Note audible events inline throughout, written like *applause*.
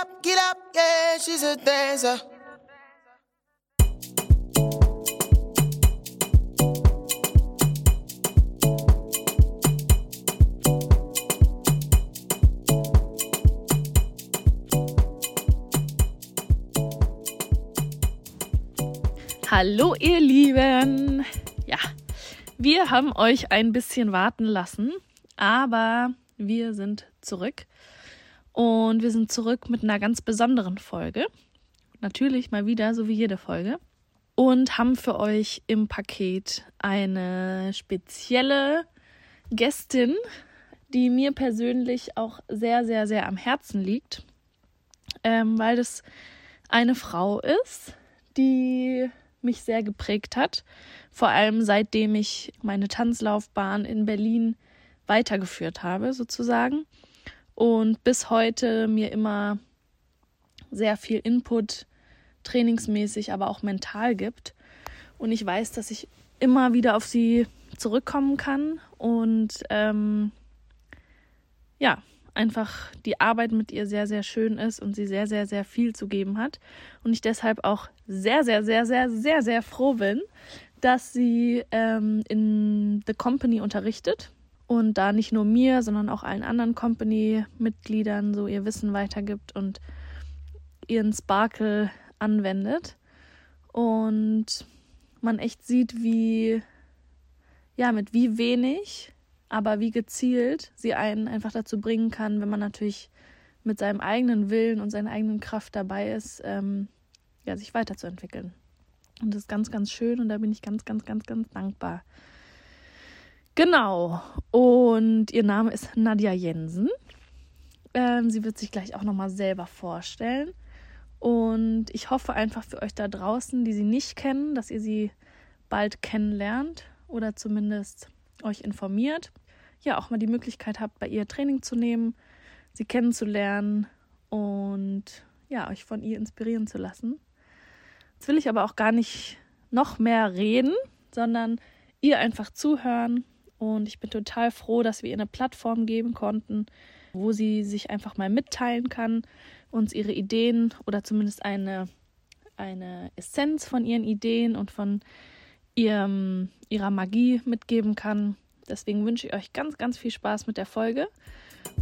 up, get up, yeah, she's a dancer. Hallo ihr Lieben. Ja, wir haben euch ein bisschen warten lassen, aber wir sind zurück. Und wir sind zurück mit einer ganz besonderen Folge. Natürlich mal wieder, so wie jede Folge. Und haben für euch im Paket eine spezielle Gästin, die mir persönlich auch sehr, sehr, sehr am Herzen liegt. Ähm, weil das eine Frau ist, die mich sehr geprägt hat. Vor allem seitdem ich meine Tanzlaufbahn in Berlin weitergeführt habe, sozusagen. Und bis heute mir immer sehr viel Input trainingsmäßig, aber auch mental gibt. Und ich weiß, dass ich immer wieder auf sie zurückkommen kann und ähm, ja, einfach die Arbeit mit ihr sehr, sehr schön ist und sie sehr, sehr, sehr viel zu geben hat. Und ich deshalb auch sehr, sehr, sehr, sehr, sehr, sehr froh bin, dass sie ähm, in The Company unterrichtet und da nicht nur mir, sondern auch allen anderen Company-Mitgliedern so ihr Wissen weitergibt und ihren Sparkle anwendet. Und man echt sieht, wie, ja, mit wie wenig aber wie gezielt sie einen einfach dazu bringen kann, wenn man natürlich mit seinem eigenen Willen und seiner eigenen Kraft dabei ist, ähm, ja, sich weiterzuentwickeln. Und das ist ganz, ganz schön und da bin ich ganz, ganz, ganz, ganz dankbar. Genau. Und ihr Name ist Nadja Jensen. Ähm, sie wird sich gleich auch nochmal selber vorstellen. Und ich hoffe einfach für euch da draußen, die sie nicht kennen, dass ihr sie bald kennenlernt oder zumindest euch informiert, ja auch mal die Möglichkeit habt, bei ihr Training zu nehmen, sie kennenzulernen und ja, euch von ihr inspirieren zu lassen. Jetzt will ich aber auch gar nicht noch mehr reden, sondern ihr einfach zuhören. Und ich bin total froh, dass wir ihr eine Plattform geben konnten, wo sie sich einfach mal mitteilen kann, uns ihre Ideen oder zumindest eine, eine Essenz von ihren Ideen und von ihrem, ihrer Magie mitgeben kann. Deswegen wünsche ich euch ganz, ganz viel Spaß mit der Folge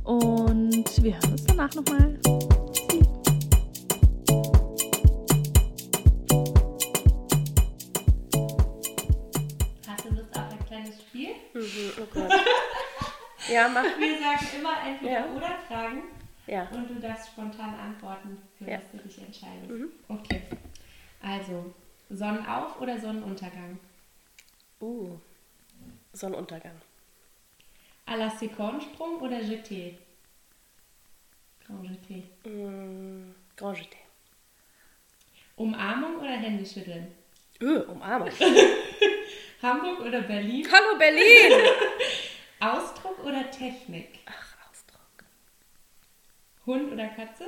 und wir hören uns danach nochmal. Mhm, oh. *laughs* Ja, mach. Wir sagen immer entweder Ja. oder Fragen Ja. und du darfst spontan antworten, für Ja. was du dich entscheidest. Mhm. Okay. Also, Sonnenauf- oder Sonnenuntergang? Uh. Sonnenuntergang. À la Secondsprung oder Jeté? Grand Jeté. Mm, Grand Jeté. Umarmung oder Händeschütteln? Uh, Umarmung. *laughs* Hamburg oder Berlin? Hallo Berlin! *laughs* Ausdruck oder Technik? Ach, Ausdruck. Hund oder Katze?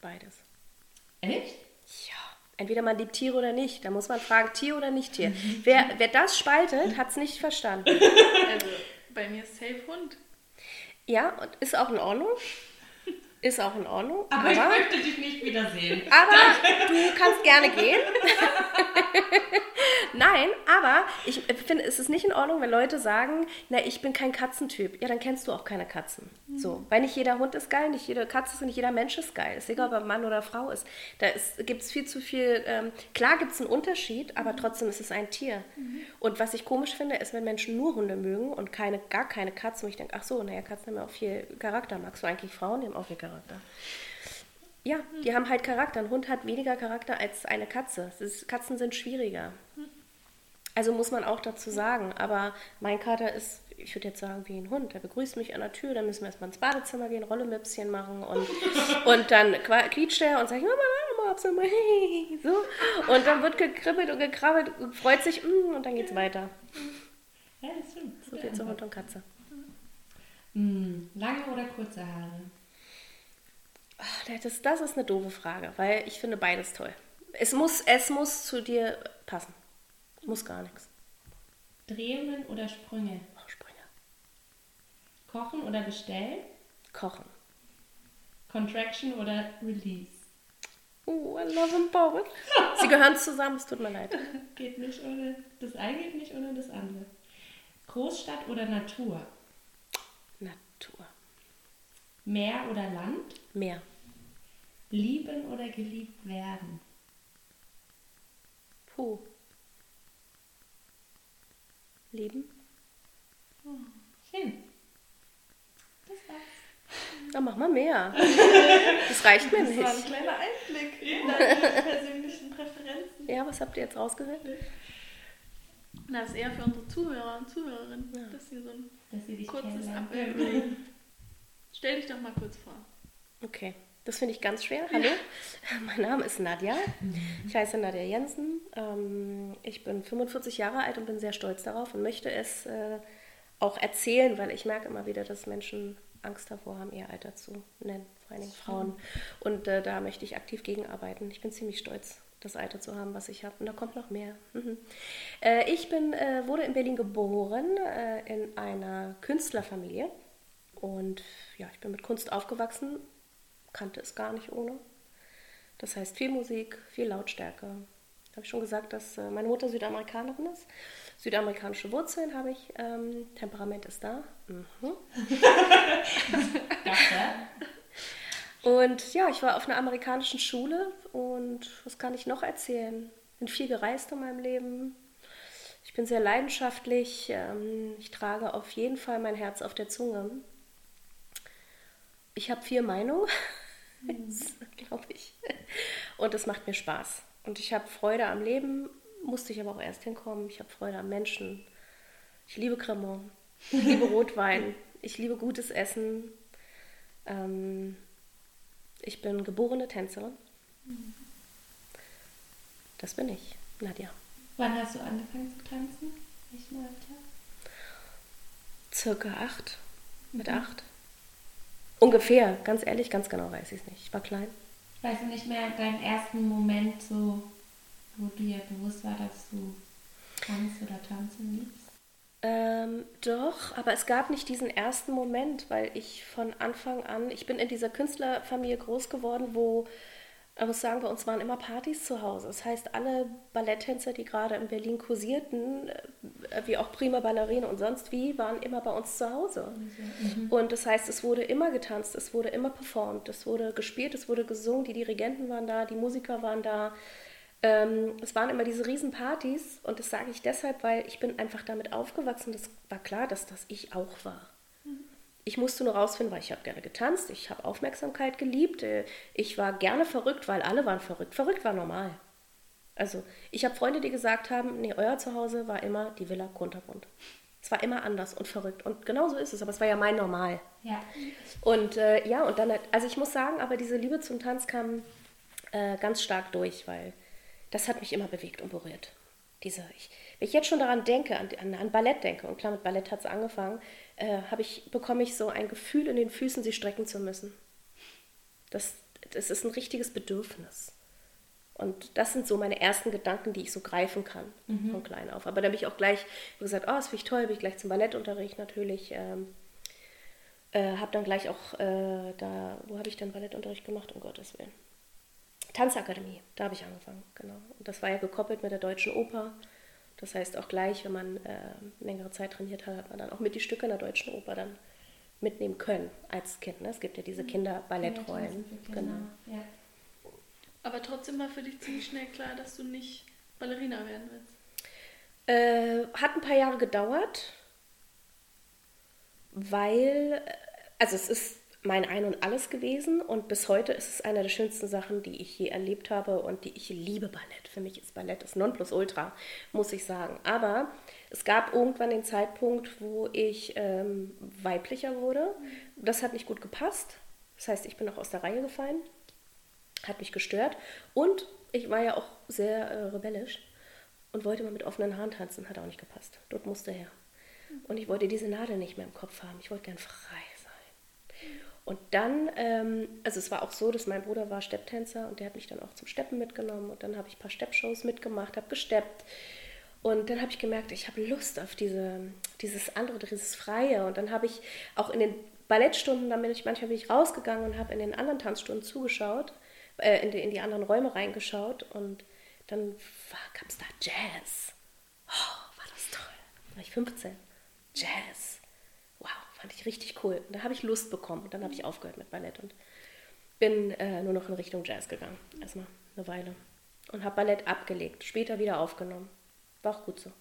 Beides. Echt? Ja. Entweder man liebt Tiere oder nicht. Da muss man fragen, Tier oder nicht Tier. Wer, wer das spaltet, hat es nicht verstanden. Also bei mir ist Safe Hund. Ja, und ist auch in Ordnung. Ist auch in Ordnung. Aber, ich möchte dich nicht wiedersehen. *laughs* Aber du kannst gerne gehen. *laughs* Nein, aber ich finde, es ist nicht in Ordnung, wenn Leute sagen, na, ich bin kein Katzentyp. Ja, dann kennst du auch keine Katzen. So, weil nicht jeder Hund ist geil, nicht jede Katze ist und nicht jeder Mensch ist geil. Ist egal, ob er Mann oder Frau ist. Da gibt es viel zu viel. Ähm, klar gibt es einen Unterschied, aber trotzdem ist es ein Tier. Und was ich komisch finde, ist, wenn Menschen nur Hunde mögen und keine, gar keine Katzen. Und ich denke, ach so, naja, Katzen haben ja auch viel Charakter. Magst du eigentlich Frauen? Die haben auch viel Charakter. Ja, die haben halt Charakter. Ein Hund hat weniger Charakter als eine Katze. Ist, Katzen sind schwieriger. Also muss man auch dazu sagen. Aber mein Kater ist, ich würde jetzt sagen, wie ein Hund. Der begrüßt mich an der Tür, dann müssen wir erstmal ins Badezimmer gehen, Rollemöpschen machen und, *laughs* und dann quietscht er und sagt, Mama, Mama, Mopse, Mama, hey, so. Und dann wird gekribbelt und gekrabbelt und freut sich mm, und dann geht's weiter. Ja, das stimmt. So viel zu Hund und Katze. Hm, lange oder kurze Haare? Das, das ist eine doofe Frage, weil ich finde beides toll. Es muss, es muss zu dir passen. Muss gar nichts. Drehungen oder Sprünge? Oh, Sprünge. Kochen oder bestellen? Kochen. Contraction oder Release? Oh, I love them both. Sie gehören zusammen, es tut mir leid. *laughs* Geht nicht ohne, das eine geht nicht ohne das andere. Großstadt oder Natur? Natur. Meer oder Land? Meer. Lieben oder geliebt werden? Puh. Leben? Schön. Das war's. Dann mach mal mehr. *laughs* Das reicht mir Das war ein nicht. kleiner Einblick in deine persönlichen Präferenzen. Ja, was habt ihr jetzt rausgehört? Na, das ist eher für unsere Zuhörer und Zuhörerinnen, Ja. dass sie so ein Dass sie dich kurzes. Abbild. *laughs* Stell dich doch mal kurz vor. Okay, das finde ich ganz schwer. Hallo, *laughs* mein Name ist Nadja. Ich heiße Nadja Jensen. Ähm, Ich bin 45 Jahre alt und bin sehr stolz darauf und möchte es äh, auch erzählen, weil ich merke immer wieder, dass Menschen Angst davor haben, ihr Alter zu nennen, vor allen Dingen Frauen. Und äh, da möchte ich aktiv gegenarbeiten. Ich bin ziemlich stolz, das Alter zu haben, was ich habe. Und da kommt noch mehr. Mhm. Äh, Ich bin, äh, wurde in Berlin geboren, in einer Künstlerfamilie. Und ja, ich bin mit Kunst aufgewachsen, kannte es gar nicht ohne. Das heißt viel Musik, viel Lautstärke. Habe ich schon gesagt, dass äh, meine Mutter Südamerikanerin ist. Südamerikanische Wurzeln habe ich. Ähm, Temperament ist da. Mhm. Und ja, ich war auf einer amerikanischen Schule und was kann ich noch erzählen? Bin viel gereist in meinem Leben. Ich bin sehr leidenschaftlich. Ähm, ich trage auf jeden Fall mein Herz auf der Zunge. Ich habe viel Meinung, *laughs* glaube ich. Und es macht mir Spaß. Und ich habe Freude am Leben, musste ich aber auch erst hinkommen. Ich habe Freude am Menschen. Ich liebe Cremant. Ich liebe *laughs* Rotwein. Ich liebe gutes Essen. Ähm, ich bin geborene Tänzerin. Das bin ich, Nadja. Wann hast du angefangen zu tanzen? Welchen Alter? Circa acht. Mit acht. Ungefähr, ganz ehrlich, ganz genau weiß ich es nicht. Ich war klein. Weißt du nicht mehr deinen ersten Moment so, wo dir bewusst war, dass du Tanz oder Tanzen liebst? Ähm, doch, aber es gab nicht diesen ersten Moment, weil ich von Anfang an, ich bin in dieser Künstlerfamilie groß geworden, wo, ich muss sagen, bei uns waren immer Partys zu Hause. Das heißt, alle Balletttänzer, die gerade in Berlin kursierten, äh, wie auch Prima Ballerine und sonst wie, waren immer bei uns zu Hause. Und das heißt, es wurde immer getanzt, es wurde immer performt, es wurde gespielt, es wurde gesungen, die Dirigenten waren da, die Musiker waren da. Ähm, es waren immer diese Riesenpartys und das sage ich deshalb, weil ich bin einfach damit aufgewachsen. Das war klar, dass das ich auch war. Ich musste nur rausfinden, weil ich habe gerne getanzt, ich habe Aufmerksamkeit geliebt, äh, ich war gerne verrückt, weil alle waren verrückt. Verrückt war normal. Also ich habe Freunde, die gesagt haben, nee, euer Zuhause war immer die Villa Kuntergrund. Es war immer anders und verrückt und genau so ist es, aber es war ja mein Normal. Ja. Und äh, ja, und dann, also ich muss sagen, aber diese Liebe zum Tanz kam äh, ganz stark durch, weil das hat mich immer bewegt und berührt. Diese, ich, wenn ich jetzt schon daran denke, an, an, an Ballett denke, und klar, mit Ballett hat es angefangen, äh, ich, bekomme ich so ein Gefühl in den Füßen, sie strecken zu müssen. Das, das ist ein richtiges Bedürfnis. Und das sind so meine ersten Gedanken, die ich so greifen kann, von klein auf. Aber dann bin ich auch gleich gesagt, oh, das finde ich toll, bin ich gleich zum Ballettunterricht natürlich. Ähm, äh, habe dann gleich auch äh, da, wo habe ich dann Ballettunterricht gemacht, um Gottes Willen? Tanzakademie, da habe ich angefangen, genau. Und das war ja gekoppelt mit der Deutschen Oper. Das heißt auch gleich, wenn man äh, längere Zeit trainiert hat, hat man dann auch mit die Stücke in der Deutschen Oper dann mitnehmen können als Kind. Ne? Es gibt ja diese Kinderballettrollen. Tanzen für Kinder. Genau. Ja. Aber trotzdem war für dich ziemlich schnell klar, dass du nicht Ballerina werden willst. Äh, hat ein paar Jahre gedauert, weil, äh, also es ist mein Ein und Alles gewesen und bis heute ist es eine der schönsten Sachen, die ich je erlebt habe und die ich liebe Ballett. Für mich ist Ballett das Nonplusultra, muss ich sagen. Aber es gab irgendwann den Zeitpunkt, wo ich ähm, weiblicher wurde. Das hat nicht gut gepasst. Das heißt, ich bin auch aus der Reihe gefallen, hat mich gestört und ich war ja auch sehr äh, rebellisch und wollte mal mit offenen Haaren tanzen, hat auch nicht gepasst. Dort musste her. Und ich wollte diese Nadel nicht mehr im Kopf haben. Ich wollte gern frei. Und dann, ähm, also es war auch so, dass mein Bruder war Stepptänzer und der hat mich dann auch zum Steppen mitgenommen. Und dann habe ich ein paar Steppshows mitgemacht, habe gesteppt. Und dann habe ich gemerkt, ich habe Lust auf diese, dieses andere, dieses Freie. Und dann habe ich auch in den Ballettstunden, dann bin ich manchmal bin ich rausgegangen und habe in den anderen Tanzstunden zugeschaut, äh, in, die, in die anderen Räume reingeschaut und dann gab es da Jazz. Oh, war das toll. Da war ich 15. Jazz. Fand ich richtig cool. Und da habe ich Lust bekommen und dann habe ich aufgehört mit Ballett und bin äh, nur noch in Richtung Jazz gegangen. Erstmal eine Weile. Und habe Ballett abgelegt, später wieder aufgenommen. War auch gut so.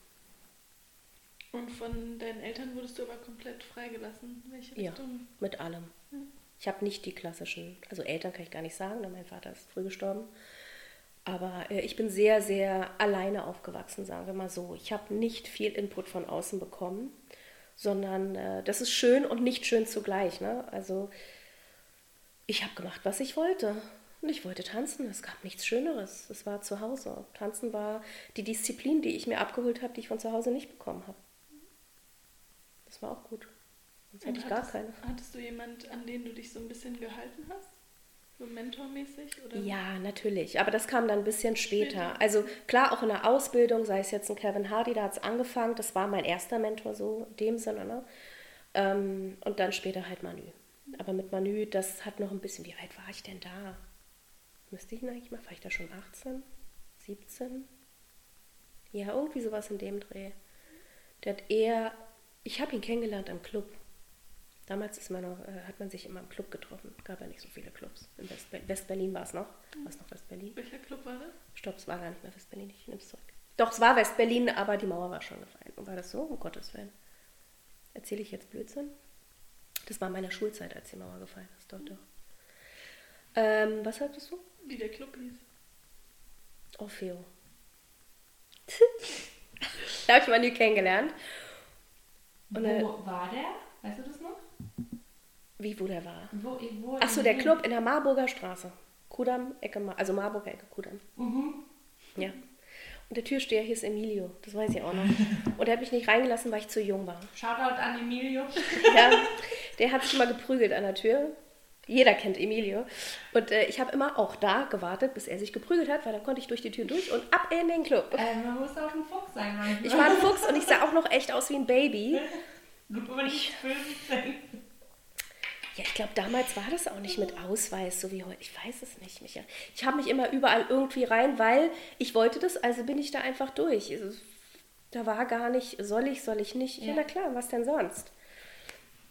Und von deinen Eltern wurdest du aber komplett freigelassen? Welche Ja, Richtung? mit allem. Ich habe nicht die klassischen, also Eltern kann ich gar nicht sagen, denn mein Vater ist früh gestorben. Aber äh, ich bin sehr, sehr alleine aufgewachsen, sagen wir mal so. Ich habe nicht viel Input von außen bekommen, sondern äh, das ist schön und nicht schön zugleich. Ne? Also ich habe gemacht, was ich wollte. Und ich wollte tanzen. Es gab nichts Schöneres. Es war zu Hause. Tanzen war die Disziplin, die ich mir abgeholt habe, die ich von zu Hause nicht bekommen habe. Das war auch gut. Sonst hätte ich gar hattest, keine. Hattest du jemand, an den du dich so ein bisschen gehalten hast? So mentormäßig? Oder? Ja, natürlich. Aber das kam dann ein bisschen später. Später. Also klar, auch in der Ausbildung, sei es jetzt ein Kevin Hardy, da hat es angefangen. Das war mein erster Mentor so in dem Sinne. Ne? Ähm, und dann später halt Manu. Aber mit Manu, das hat noch ein bisschen, wie alt war ich denn da? Müsste ich ihn eigentlich mal, war ich da schon 18? 17? Ja, irgendwie sowas in dem Dreh. Der hat eher, ich habe ihn kennengelernt am Club. Damals ist man noch, äh, hat man sich immer im Club getroffen. Gab ja nicht so viele Clubs. In West- West-Berlin war es noch. War es noch West-Berlin? Welcher Club war das? Stopp, es war gar nicht mehr West-Berlin. Ich nehme es zurück. Doch, es war West-Berlin, aber die Mauer war schon gefallen. Und war das so? Um Gottes Willen. Erzähle ich jetzt Blödsinn? Das war meine Schulzeit, als die Mauer gefallen ist. Doch, doch. Ähm, was sagtest du? Wie der Club hieß. Orfeo. *laughs* da habe ich Manu kennengelernt. Und, Wo äh, war der? Weißt du das noch? Wie, wo der war? Wo, wo Achso, der? Club in der Marburger Straße. Kudamm, Ecke, Mar also Marburger Ecke, Kudamm. Mhm. Ja. Und der Türsteher hieß Emilio, das weiß ich auch noch. *laughs* Und er hat mich nicht reingelassen, weil ich zu jung war. Shoutout an Emilio. Ja, *laughs* der hat sich immer geprügelt an der Tür. Jeder kennt Emilio. Und äh, ich habe immer auch da gewartet, bis er sich geprügelt hat, weil dann konnte ich durch die Tür durch und ab in den Club. Äh, man muss auch ein Fuchs sein manchmal. Ich war ein Fuchs *laughs* und ich sah auch noch echt aus wie ein Baby. Du nicht 15. Ja, ich glaube, damals war das auch nicht mit Ausweis, so wie heute. Ich weiß es nicht, Micha. Ich habe mich immer überall irgendwie rein, weil ich wollte das, also bin ich da einfach durch. Es- Da war gar nicht, soll ich, soll ich nicht. Ja, Ja. na klar, was denn sonst?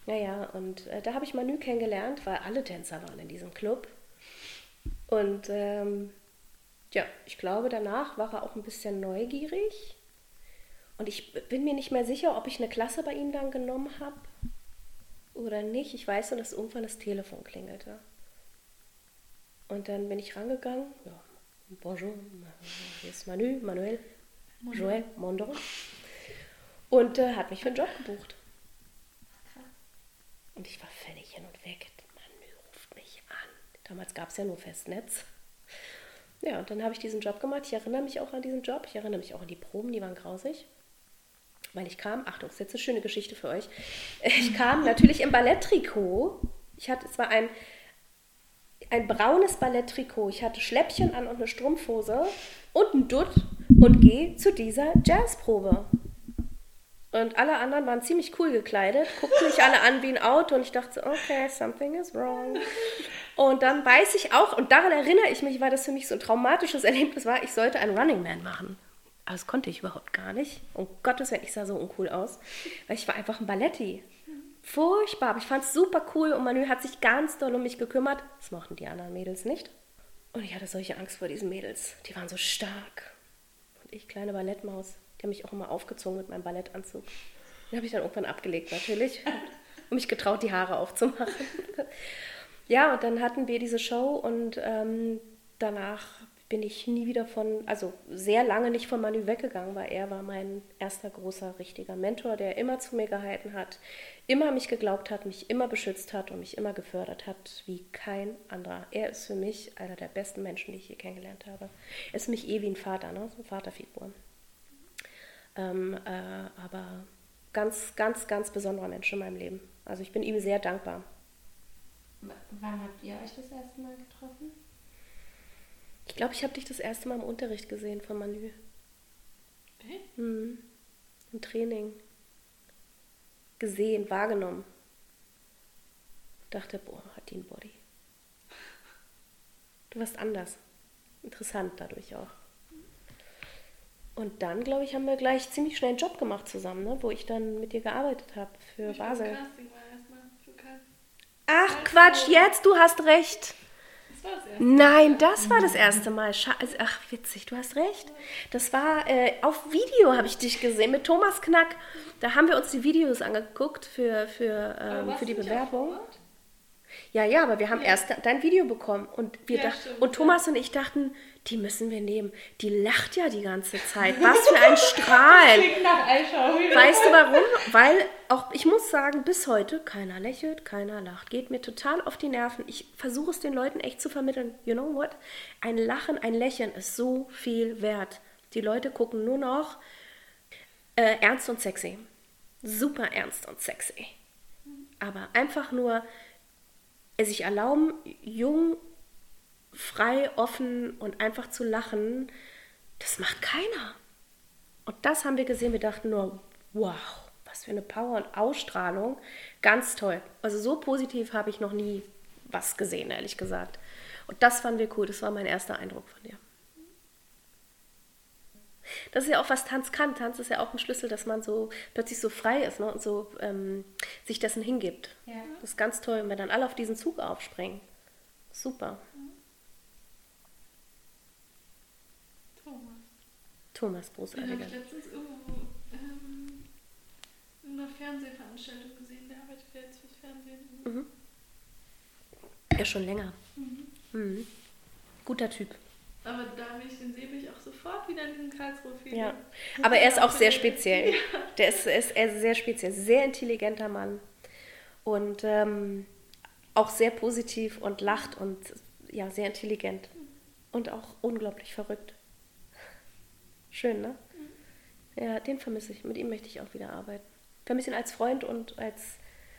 Naja, und äh, da habe ich Manu kennengelernt, weil alle Tänzer waren in diesem Club. Und ähm, ja, ich glaube, danach war er auch ein bisschen neugierig. Und ich bin mir nicht mehr sicher, ob ich eine Klasse bei ihm dann genommen habe oder nicht. Ich weiß nur, dass irgendwann das Telefon klingelte. Und dann bin ich rangegangen. Ja, bonjour, hier ist Manu, Manuel, Joel, Mondo. Und äh, hat mich für einen Job gebucht. Und ich war völlig hin und weg. Manu ruft mich an. Damals gab es ja nur Festnetz. Ja, und dann habe ich diesen Job gemacht. Ich erinnere mich auch an diesen Job. Ich erinnere mich auch an die Proben, die waren grausig. Weil ich kam, Achtung, das ist jetzt eine schöne Geschichte für euch. Ich kam natürlich im Balletttrikot. Ich hatte, es war ein, ein braunes Balletttrikot. Ich hatte Schläppchen an und eine Strumpfhose und ein Dutt und gehe zu dieser Jazzprobe. Und alle anderen waren ziemlich cool gekleidet, guckten mich alle an wie ein Auto und ich dachte, so, okay, something is wrong. Und dann weiß ich auch, und daran erinnere ich mich, weil das für mich so ein traumatisches Erlebnis war, ich sollte einen Running Man machen. Aber das konnte ich überhaupt gar nicht. Um Gottes Willen, ich sah so uncool aus, weil ich war einfach ein Balletti. Furchtbar, aber ich fand es super cool und Manu hat sich ganz doll um mich gekümmert. Das mochten die anderen Mädels nicht. Und ich hatte solche Angst vor diesen Mädels. Die waren so stark. Und ich, kleine Ballettmaus, die haben mich auch immer aufgezogen mit meinem Ballettanzug. Den habe ich dann irgendwann abgelegt, natürlich. Und mich getraut, die Haare aufzumachen. *laughs* Ja, und dann hatten wir diese Show und ähm, danach bin ich nie wieder von, also sehr lange nicht von Manu weggegangen, weil er war mein erster großer, richtiger Mentor, der immer zu mir gehalten hat, immer mich geglaubt hat, mich immer beschützt hat und mich immer gefördert hat, wie kein anderer. Er ist für mich einer der besten Menschen, die ich je kennengelernt habe. Er ist für mich eh wie ein Vater, ne? so eine Vaterfigur. Ähm, äh, aber ganz, ganz, ganz besonderer Mensch in meinem Leben. Also ich bin ihm sehr dankbar. W- Wann habt ihr euch das erste Mal getroffen? Ich glaube, ich habe dich das erste Mal im Unterricht gesehen von Manu. Okay. Mhm. Im Training. Gesehen, wahrgenommen. dachte, boah, hat die einen Body. Du warst anders. Interessant dadurch auch. Und dann, glaube ich, haben wir gleich ziemlich schnell einen Job gemacht zusammen, ne? wo ich dann mit dir gearbeitet habe für Ich Basel. Casting war erstmal für. Ach Quatsch, jetzt, du hast recht. Das war das erste. Nein, das war das erste Mal. Also, ach, witzig, du hast recht. Das war äh, auf Video, habe ich dich gesehen, mit Thomas Knack. Da haben wir uns die Videos angeguckt für, für, ähm, für die Bewerbung. auch vor Ort? Ja, ja, aber wir haben erst dein Video bekommen und wir Ja, stimmt, und Thomas und ich dachten, die müssen wir nehmen. Die lacht ja die ganze Zeit. Was für ein Strahlen. *laughs* Weißt du warum? Weil auch, ich muss sagen, bis heute keiner lächelt, keiner lacht. Geht mir total auf die Nerven. Ich versuche es den Leuten echt zu vermitteln. You know what? Ein Lachen, ein Lächeln ist so viel wert. Die Leute gucken nur noch äh, ernst und sexy. Super ernst und sexy. Aber einfach nur sich erlauben, jung, frei, offen und einfach zu lachen, das macht keiner. Und das haben wir gesehen. Wir dachten nur, wow, was für eine Power und Ausstrahlung. Ganz toll. Also so positiv habe ich noch nie was gesehen, ehrlich gesagt. Und das fanden wir cool. Das war mein erster Eindruck von dir. Das ist ja auch, was Tanz kann. Tanz ist ja auch ein Schlüssel, dass man so plötzlich so frei ist ne? und so ähm, sich dessen hingibt. Ja. Das ist ganz toll, wenn wir dann alle auf diesen Zug aufspringen. Super. Thomas. Thomas, Den habe großartiger. ich letztens irgendwo ähm, in einer Fernsehveranstaltung gesehen. Der arbeitet ja jetzt fürs Fernsehen. Ja, schon länger. Mhm. Guter Typ. Aber da, wenn ich den sehe, bin ich auch sofort wieder in diesem Karlsruhe-Feeling. Ja. Aber er ist auch sehr speziell. *laughs* Der ist, ist, ist sehr speziell. Sehr intelligenter Mann. Und ähm, auch sehr positiv und lacht und ja, sehr intelligent. Und auch unglaublich verrückt. Schön, ne? Ja, den vermisse ich. Mit ihm möchte ich auch wieder arbeiten. Vermisse ihn als Freund und als,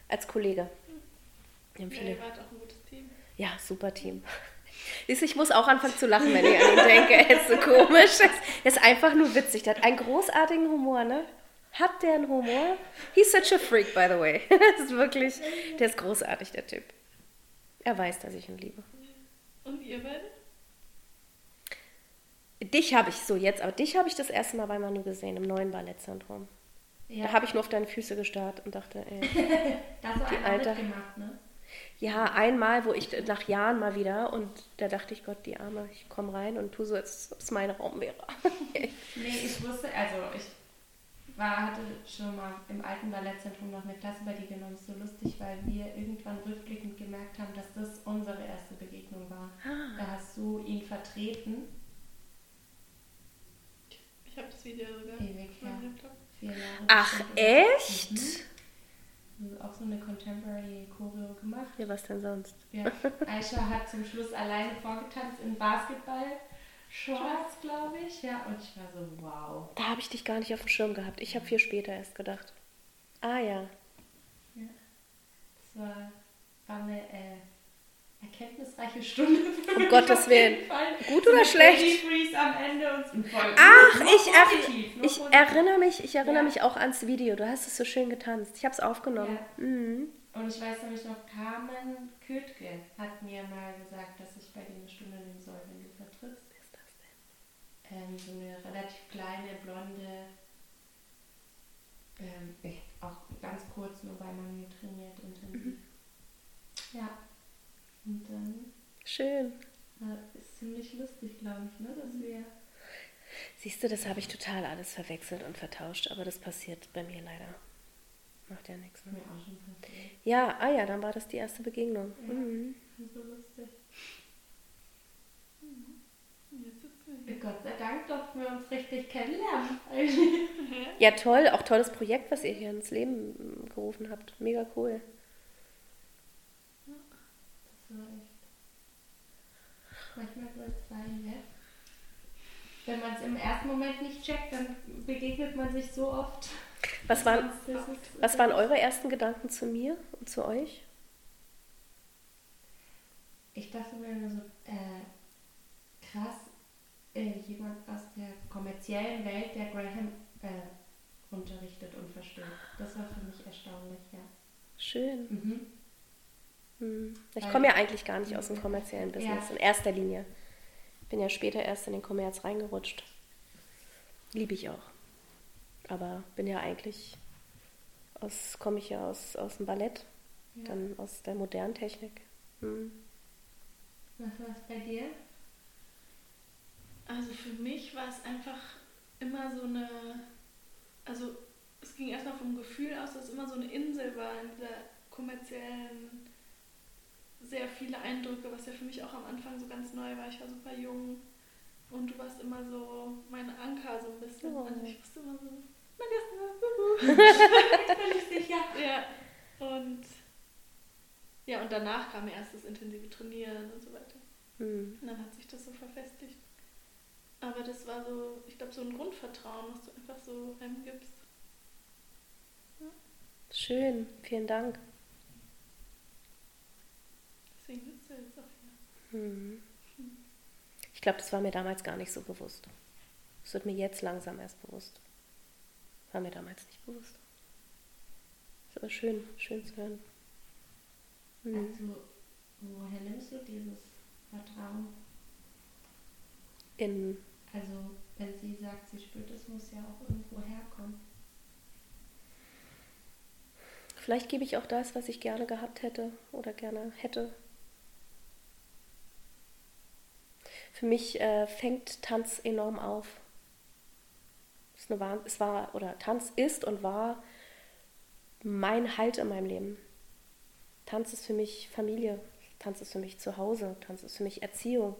als Kollege. Wir haben Ja, viele ihr wart auch ein gutes Team. ja, super Team. Siehst du, Ich muss auch anfangen zu lachen, wenn ich an ihn denke. Er ist so komisch. Er ist einfach nur witzig. Der hat einen großartigen Humor, ne? Hat der einen Humor? He's such a freak, by the way. *laughs* Das ist wirklich, der ist großartig, der Typ. Er weiß, dass ich ihn liebe. Und ihr beide? Dich habe ich so jetzt, aber dich habe ich das erste Mal bei Manu gesehen, im neuen Ballettzentrum. Ja. Da habe ich nur auf deine Füße gestarrt und dachte, ey. *laughs* Da hast du Die einmal alte- mitgemacht, ne? Ja, einmal, wo ich nach Jahren mal wieder und da dachte ich, Gott, die Arme, ich komme rein und tu so, als ob es mein Raum wäre. *laughs* Nee, ich wusste, also ich war, hatte schon mal im alten Ballettzentrum noch eine Klasse bei dir genommen. Ist so lustig, weil wir irgendwann rückblickend gemerkt haben, dass das unsere erste Begegnung war. Ah. Da hast du ihn vertreten. Ich habe das Video sogar. Ewig auf meinem her. Laptop. Vier Jahre. Ach, echt? Mhm. Auch so eine Contemporary Choreo gemacht. Ja, was denn sonst? Ja. Aisha hat zum Schluss alleine vorgetanzt in Basketball-Shorts, glaube ich. Ja, und ich war so, wow. Da habe ich dich gar nicht auf dem Schirm gehabt. Ich habe viel später erst gedacht. Ah ja. Das war, war eine äh, erkenntnisreiche Stunde. *laughs* Für Um mich Gottes auf jeden Willen. Gut oder schlecht? Ach, ich, positiv, ich positiv. erinnere mich, ich erinnere Ja. mich auch ans Video. Du hast es so schön getanzt. Ich habe es aufgenommen. Ja. Mhm. Und ich weiß nämlich noch, Carmen Kötke hat mir mal gesagt, dass ich bei dir eine Stunde nehmen soll, wenn du vertrittst. Wer ist das denn? Ähm, so eine relativ kleine, blonde, ähm, äh, auch ganz kurz nur bei Manu trainiert intensiv. Ja. Und dann Schön. äh, ist ziemlich lustig, glaube ich, ne, dass wir Siehst du, das habe ich total alles verwechselt und vertauscht, aber das passiert bei mir leider. Macht ja nichts. Ne? mir auch schon passiert. Ja, ah ja, dann war das die erste Begegnung. Mhm. So lustig. Wir Gott sei Dank durften wir uns richtig kennenlernen. Ja, toll. Auch tolles Projekt, was ihr hier ins Leben gerufen habt. Mega cool. Das war echt. Manchmal soll es sein, ne? Wenn man es im ersten Moment nicht checkt, dann begegnet man sich so oft. Was waren, ist was waren eure ersten Gedanken zu mir und zu euch? Ich dachte mir nur so, äh, krass, äh, jemand aus der kommerziellen Welt, der Graham äh, unterrichtet und versteht. Das war für mich erstaunlich, ja. Schön. Mhm. Hm. Ich komme ja eigentlich gar nicht aus dem kommerziellen Business, Ja. in erster Linie. Bin ja später erst in den Kommerz reingerutscht. Liebe ich auch. Aber bin ja eigentlich aus, komme ich ja aus, aus dem Ballett, Ja. dann aus der modernen Technik. Hm. Was war es bei dir? Also für mich war es einfach immer so eine, also es ging erstmal vom Gefühl aus, dass es immer so eine Insel war in dieser kommerziellen, sehr viele Eindrücke, was ja für mich auch am Anfang so ganz neu war. Ich war super jung und du warst immer so mein Anker so ein bisschen. Oh. Also ich wusste immer so, gestern, Bin ich sicher. ja. Und ja, und danach kam erst das intensive Trainieren und so weiter. Hm. Und dann hat sich das so verfestigt. Aber das war so, ich glaube, so ein Grundvertrauen, was du einfach so einem gibst. Schön, vielen Dank. Deswegen sitzt er jetzt auch hier. Hm. Ich glaube, das war mir damals gar nicht so bewusst. Es wird mir jetzt langsam erst bewusst. War mir damals nicht bewusst. Ist aber schön, schön zu hören. Hm. Also, woher nimmst du dieses Vertrauen? In, Also, wenn sie sagt, sie spürt, es muss ja auch irgendwo herkommen. vielleicht gebe ich auch das, was ich gerne gehabt hätte oder gerne hätte. Für mich äh, fängt Tanz enorm auf. Es, es war, oder Tanz ist und war mein Halt in meinem Leben. Tanz ist für mich Familie, Tanz ist für mich Zuhause, Tanz ist für mich Erziehung.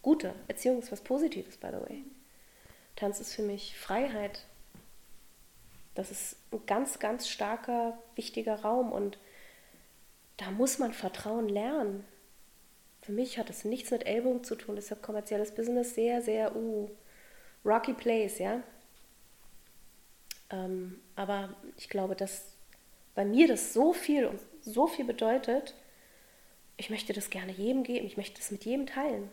Gute Erziehung ist was Positives, by the way. Tanz ist für mich Freiheit. Das ist ein ganz, ganz starker, wichtiger Raum und da muss man Vertrauen lernen. Für mich hat es nichts mit Ellbogen zu tun. Deshalb kommerzielles Business sehr, sehr, uh, rocky place, ja. Ähm, aber ich glaube, dass bei mir das so viel und so viel bedeutet, ich möchte das gerne jedem geben, ich möchte das mit jedem teilen.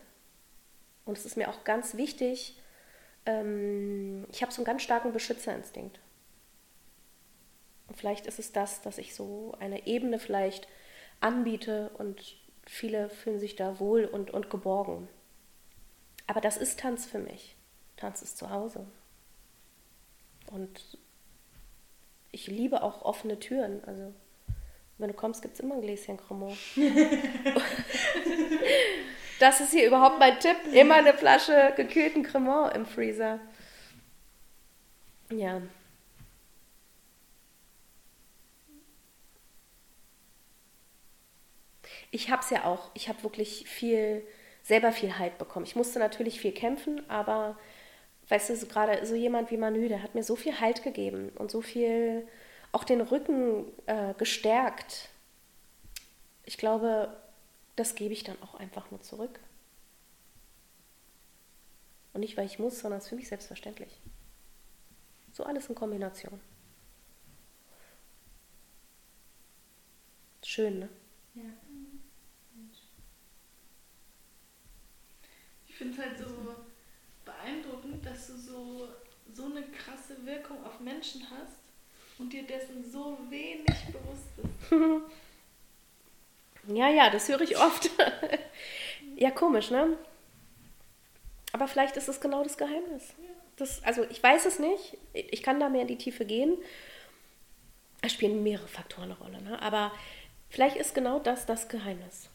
Und es ist mir auch ganz wichtig, ähm, ich habe so einen ganz starken Beschützerinstinkt. Und vielleicht ist es das, dass ich so eine Ebene vielleicht anbiete und viele fühlen sich da wohl und, und geborgen. Aber das ist Tanz für mich. Tanz ist zu Hause. Und ich liebe auch offene Türen. Also, wenn du kommst, gibt es immer ein Gläschen Cremant. *laughs* das ist hier überhaupt mein Tipp. Immer eine Flasche gekühlten Cremant im Freezer. Ja. Ich habe es ja auch. Ich habe wirklich viel, selber viel Halt bekommen. Ich musste natürlich viel kämpfen, aber weißt du, so gerade so jemand wie Manu, der hat mir so viel Halt gegeben und so viel auch den Rücken äh, gestärkt. Ich glaube, das gebe ich dann auch einfach nur zurück. Und nicht, weil ich muss, sondern es ist für mich selbstverständlich. So alles in Kombination. Schön, ne? Ja. Ich finde es halt so beeindruckend, dass du so, so eine krasse Wirkung auf Menschen hast und dir dessen so wenig bewusst bist. *laughs* Ja, ja, das höre ich oft. *laughs* ja, komisch, ne? Aber vielleicht ist es genau das Geheimnis. Das, also ich weiß es nicht. Ich kann da mehr in die Tiefe gehen. Es spielen mehrere Faktoren eine Rolle, ne? Aber vielleicht ist genau das das Geheimnis.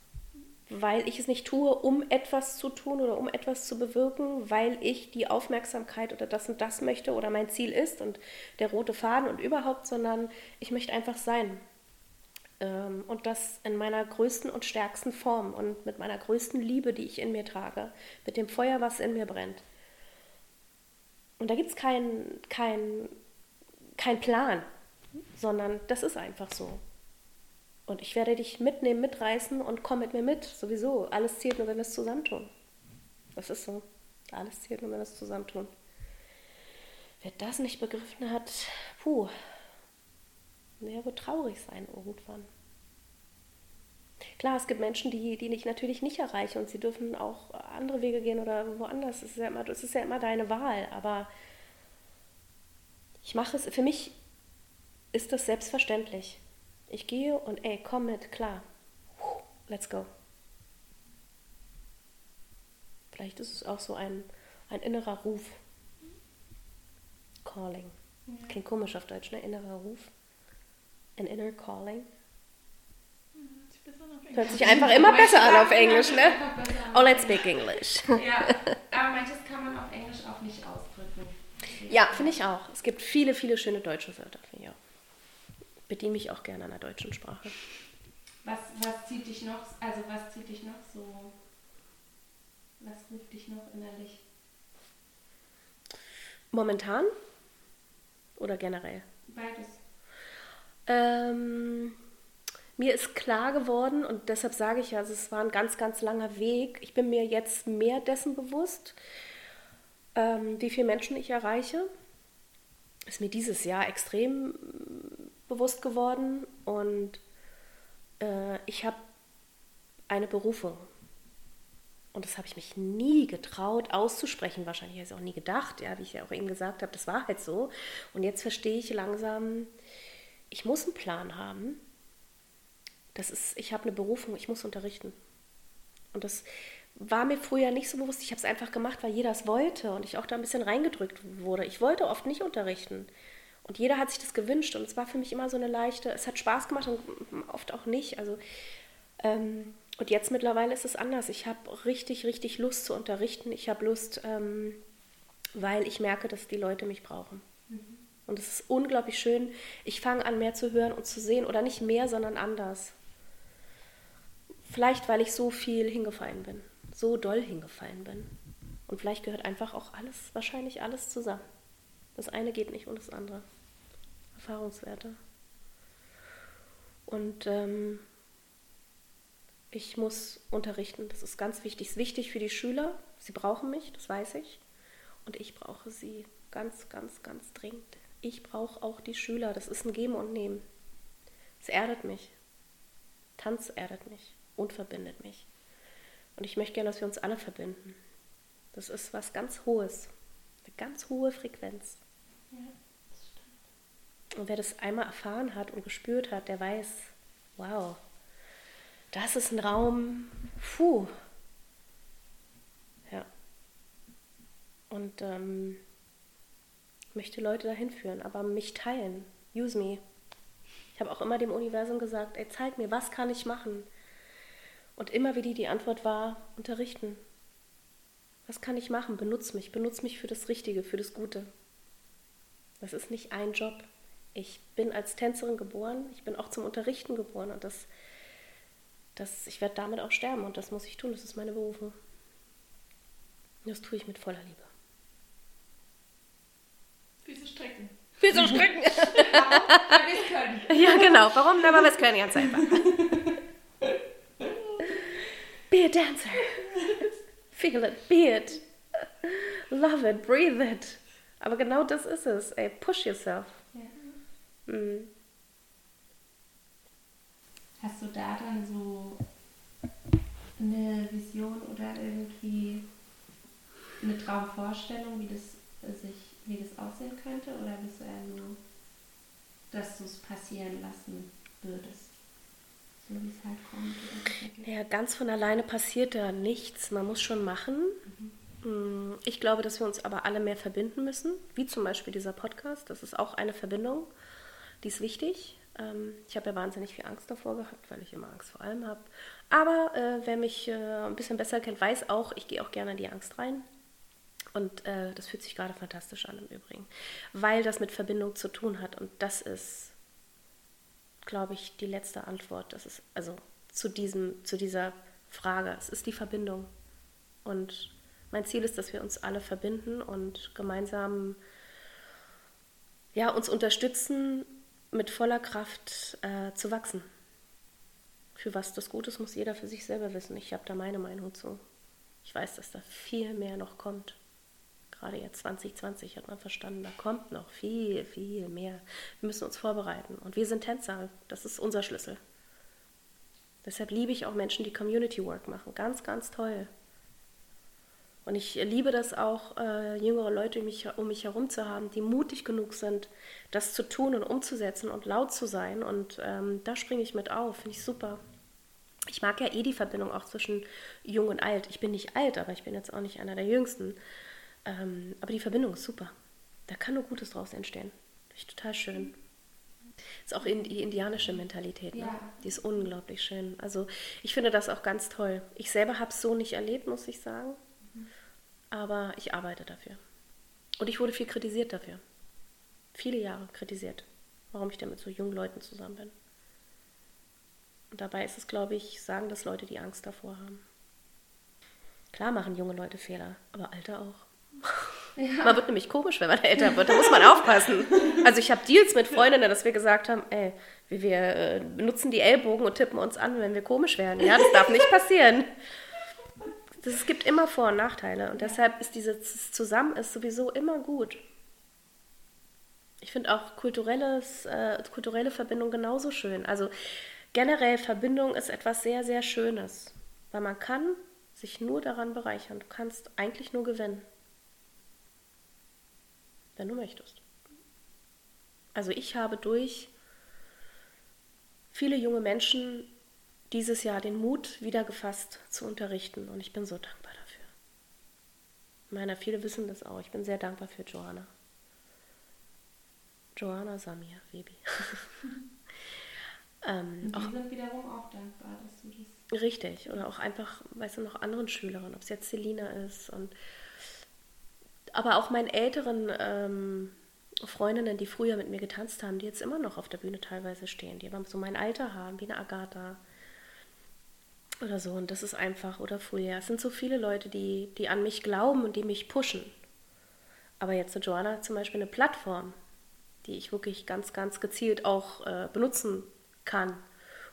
Weil ich es nicht tue, um etwas zu tun oder um etwas zu bewirken, weil ich die Aufmerksamkeit oder das und das möchte oder mein Ziel ist und der rote Faden und überhaupt, sondern ich möchte einfach sein. Ähm, Und das in meiner größten und stärksten Form und mit meiner größten Liebe, die ich in mir trage, mit dem Feuer, was in mir brennt. Und da gibt es keinen kein, kein Plan, sondern das ist einfach so. Und ich werde dich mitnehmen, mitreißen und komm mit mir mit. Sowieso. Alles zählt nur, wenn wir es zusammentun. Das ist so. Alles zählt nur, wenn wir es zusammentun. Wer das nicht begriffen hat, puh, der wird traurig sein irgendwann. Klar, es gibt Menschen, die, die ich natürlich nicht erreiche und sie dürfen auch andere Wege gehen oder woanders. Es ist ja immer, es ist ja immer deine Wahl, aber ich mache es, für mich ist das selbstverständlich. Ich gehe und ey, komm mit, klar. Let's go. Vielleicht ist es auch so ein, ein innerer Ruf. Calling. Klingt komisch auf Deutsch, ne? Innerer Ruf. An inner calling. Hört sich einfach immer besser an auf Englisch, ne? Oh, let's speak English. Ja, *laughs* aber manches kann man auf Englisch auch nicht ausdrücken. Ja, finde ich auch. Es gibt viele, viele schöne deutsche Wörter, finde ich auch. Bediene mich auch gerne an der deutschen Sprache. Was, was zieht dich noch, also was zieht dich noch so, was ruft dich noch innerlich? Momentan oder generell? Beides. Ähm, mir ist klar geworden und deshalb sage ich ja, also es war ein ganz, ganz langer Weg. Ich bin mir jetzt mehr dessen bewusst, ähm, wie viele Menschen ich erreiche. Ist mir dieses Jahr extrem bewusst geworden und äh, ich habe eine Berufung. Und das habe ich mich nie getraut auszusprechen. Wahrscheinlich habe ich es auch nie gedacht, ja, wie ich ja auch eben gesagt habe, das war halt so. Und jetzt verstehe ich langsam, ich muss einen Plan haben. Das ist, ich habe eine Berufung, ich muss unterrichten. Und das war mir früher nicht so bewusst. Ich habe es einfach gemacht, weil jeder es wollte und ich auch da ein bisschen reingedrückt wurde. Ich wollte oft nicht unterrichten. Und jeder hat sich das gewünscht und es war für mich immer so eine leichte, es hat Spaß gemacht und oft auch nicht. Also, ähm, und jetzt mittlerweile ist es anders. Ich habe richtig, richtig Lust zu unterrichten. Ich habe Lust, ähm, weil ich merke, dass die Leute mich brauchen. Und es ist unglaublich schön. Ich fange an, mehr zu hören und zu sehen. Oder nicht mehr, sondern anders. Vielleicht, weil ich so viel hingefallen bin. So doll hingefallen bin. Und vielleicht gehört einfach auch alles, wahrscheinlich alles zusammen. Das eine geht nicht ohne das andere. Erfahrungswerte. Und ähm, ich muss unterrichten. Das ist ganz wichtig. Es ist wichtig für die Schüler. Sie brauchen mich, das weiß ich. Und ich brauche sie ganz, ganz, ganz dringend. Ich brauche auch die Schüler. Das ist ein Geben und Nehmen. Es erdet mich. Tanz erdet mich und verbindet mich. Und ich möchte gerne, dass wir uns alle verbinden. Das ist was ganz Hohes. Eine ganz hohe Frequenz. Stimmt. Und wer das einmal erfahren hat und gespürt hat, der weiß, wow, das ist ein Raum, puh. Ja. Und ähm, möchte Leute dahin führen, aber mich teilen. Use me. Ich habe auch immer dem Universum gesagt, ey, zeig mir, was kann ich machen? Und immer wieder die Antwort war, unterrichten. Was kann ich machen? Benutz mich, benutz mich für das Richtige, für das Gute. Das ist nicht ein Job. Ich bin als Tänzerin geboren, ich bin auch zum Unterrichten geboren und das das, ich werde damit auch sterben und das muss ich tun, das ist meine Berufung. Das tue ich mit voller Liebe. Füße strecken. Wieso strecken? *laughs* Weil wir es können. *laughs* ja, genau. Warum? Na, aber wir können ganz einfach. Be a dancer. Feel it, be it. Love it, breathe it. Aber genau das ist es. Ey, push yourself. Ja. Mhm. Hast du da dann so eine Vision oder irgendwie eine Traumvorstellung, wie das sich, wie das aussehen könnte? Oder bist du eher so, dass du es passieren lassen würdest? So wie es halt kommt oder sich ergibt? Ja, ganz von alleine passiert da nichts. Man muss schon machen. Mm, Ich glaube, dass wir uns aber alle mehr verbinden müssen, wie zum Beispiel dieser Podcast. Das ist auch eine Verbindung, die ist wichtig. Ähm, Ich habe ja wahnsinnig viel Angst davor gehabt, weil ich immer Angst vor allem habe. Aber äh, wer mich äh, ein bisschen besser kennt, weiß auch, ich gehe auch gerne in die Angst rein. Und äh, das fühlt sich gerade fantastisch an im Übrigen, weil das mit Verbindung zu tun hat. Und das ist, glaube ich, die letzte Antwort. Das ist also zu, diesem, zu dieser Frage. Es ist die Verbindung. Und mein Ziel ist, dass wir uns alle verbinden und gemeinsam ja, uns unterstützen, mit voller Kraft äh, zu wachsen. Für was das gut ist, muss jeder für sich selber wissen. Ich habe da meine Meinung zu. Ich weiß, dass da viel mehr noch kommt. Gerade jetzt 2020 hat man verstanden, da kommt noch viel, viel mehr. Wir müssen uns vorbereiten. Und wir sind Tänzer. Das ist unser Schlüssel. Deshalb liebe ich auch Menschen, die Community Work machen. Ganz, ganz toll. Und ich liebe das auch, äh, jüngere Leute um mich, um mich herum zu haben, die mutig genug sind, das zu tun und umzusetzen und laut zu sein. Und ähm, da springe ich mit auf. Finde ich super. ich mag ja eh die Verbindung auch zwischen jung und alt. Ich bin nicht alt, aber ich bin jetzt auch nicht einer der Jüngsten. Ähm, aber die Verbindung ist super. Da kann nur Gutes draus entstehen. Finde ich total schön. Ist auch in, die indianische Mentalität. Ne? Ja. Die ist unglaublich schön. Also ich finde das auch ganz toll. Ich selber habe es so nicht erlebt, muss ich sagen. Aber ich arbeite dafür. Und ich wurde viel kritisiert dafür. Viele Jahre kritisiert, warum ich denn mit so jungen Leuten zusammen bin. Und dabei ist es, glaube ich, sagen das Leute, die Angst davor haben. Klar machen junge Leute Fehler, aber Alte auch. Man wird nämlich komisch, wenn man älter wird. Da muss man aufpassen. Also ich habe Deals mit Freundinnen, dass wir gesagt haben, ey, wir, wir äh, benutzen die Ellbogen und tippen uns an, wenn wir komisch werden. Ja, das darf nicht passieren. Das, es gibt immer Vor- und Nachteile. Und deshalb ist dieses Zusammen ist sowieso immer gut. Ich finde auch kulturelles, äh, kulturelle Verbindung genauso schön. Also generell Verbindung ist etwas sehr, sehr Schönes. Weil man kann sich nur daran bereichern. Du kannst eigentlich nur gewinnen. Wenn du möchtest. Also ich habe durch viele junge Menschen dieses Jahr den Mut wieder gefasst zu unterrichten und ich bin so dankbar dafür. Ich meine, viele wissen das auch. Ich bin sehr dankbar für Joanna. Joanna Samir, Webi. *laughs* ähm, Und auch sind wiederum auch dankbar, dass du das. Richtig. Oder auch einfach, weißt du, noch anderen Schülerinnen, ob es jetzt Selina ist und aber auch meinen älteren ähm, Freundinnen, die früher mit mir getanzt haben, die jetzt immer noch auf der Bühne teilweise stehen, die aber so mein Alter haben, wie eine Agatha oder so. Und das ist einfach, oder früher. Es sind so viele Leute, die, die an mich glauben und die mich pushen. Aber jetzt eine Joanna zum Beispiel eine Plattform, die ich wirklich ganz, ganz gezielt auch äh, benutzen kann.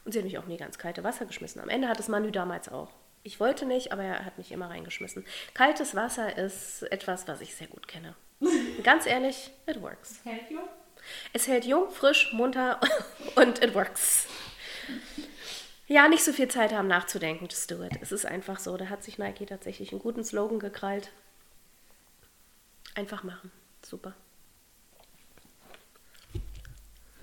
Und sie hat mich auch nie ganz kalte Wasser geschmissen. Am Ende hat es Manu damals auch. Ich wollte nicht, aber er hat mich immer reingeschmissen. Kaltes Wasser ist etwas, was ich sehr gut kenne. *laughs* Ganz ehrlich, it works. Hält jung? Es hält jung, frisch, munter *laughs* und it works. Ja, nicht so viel Zeit haben nachzudenken, just do it. Es ist einfach so. Da hat sich Nike tatsächlich einen guten Slogan gekrallt. Einfach machen. Super.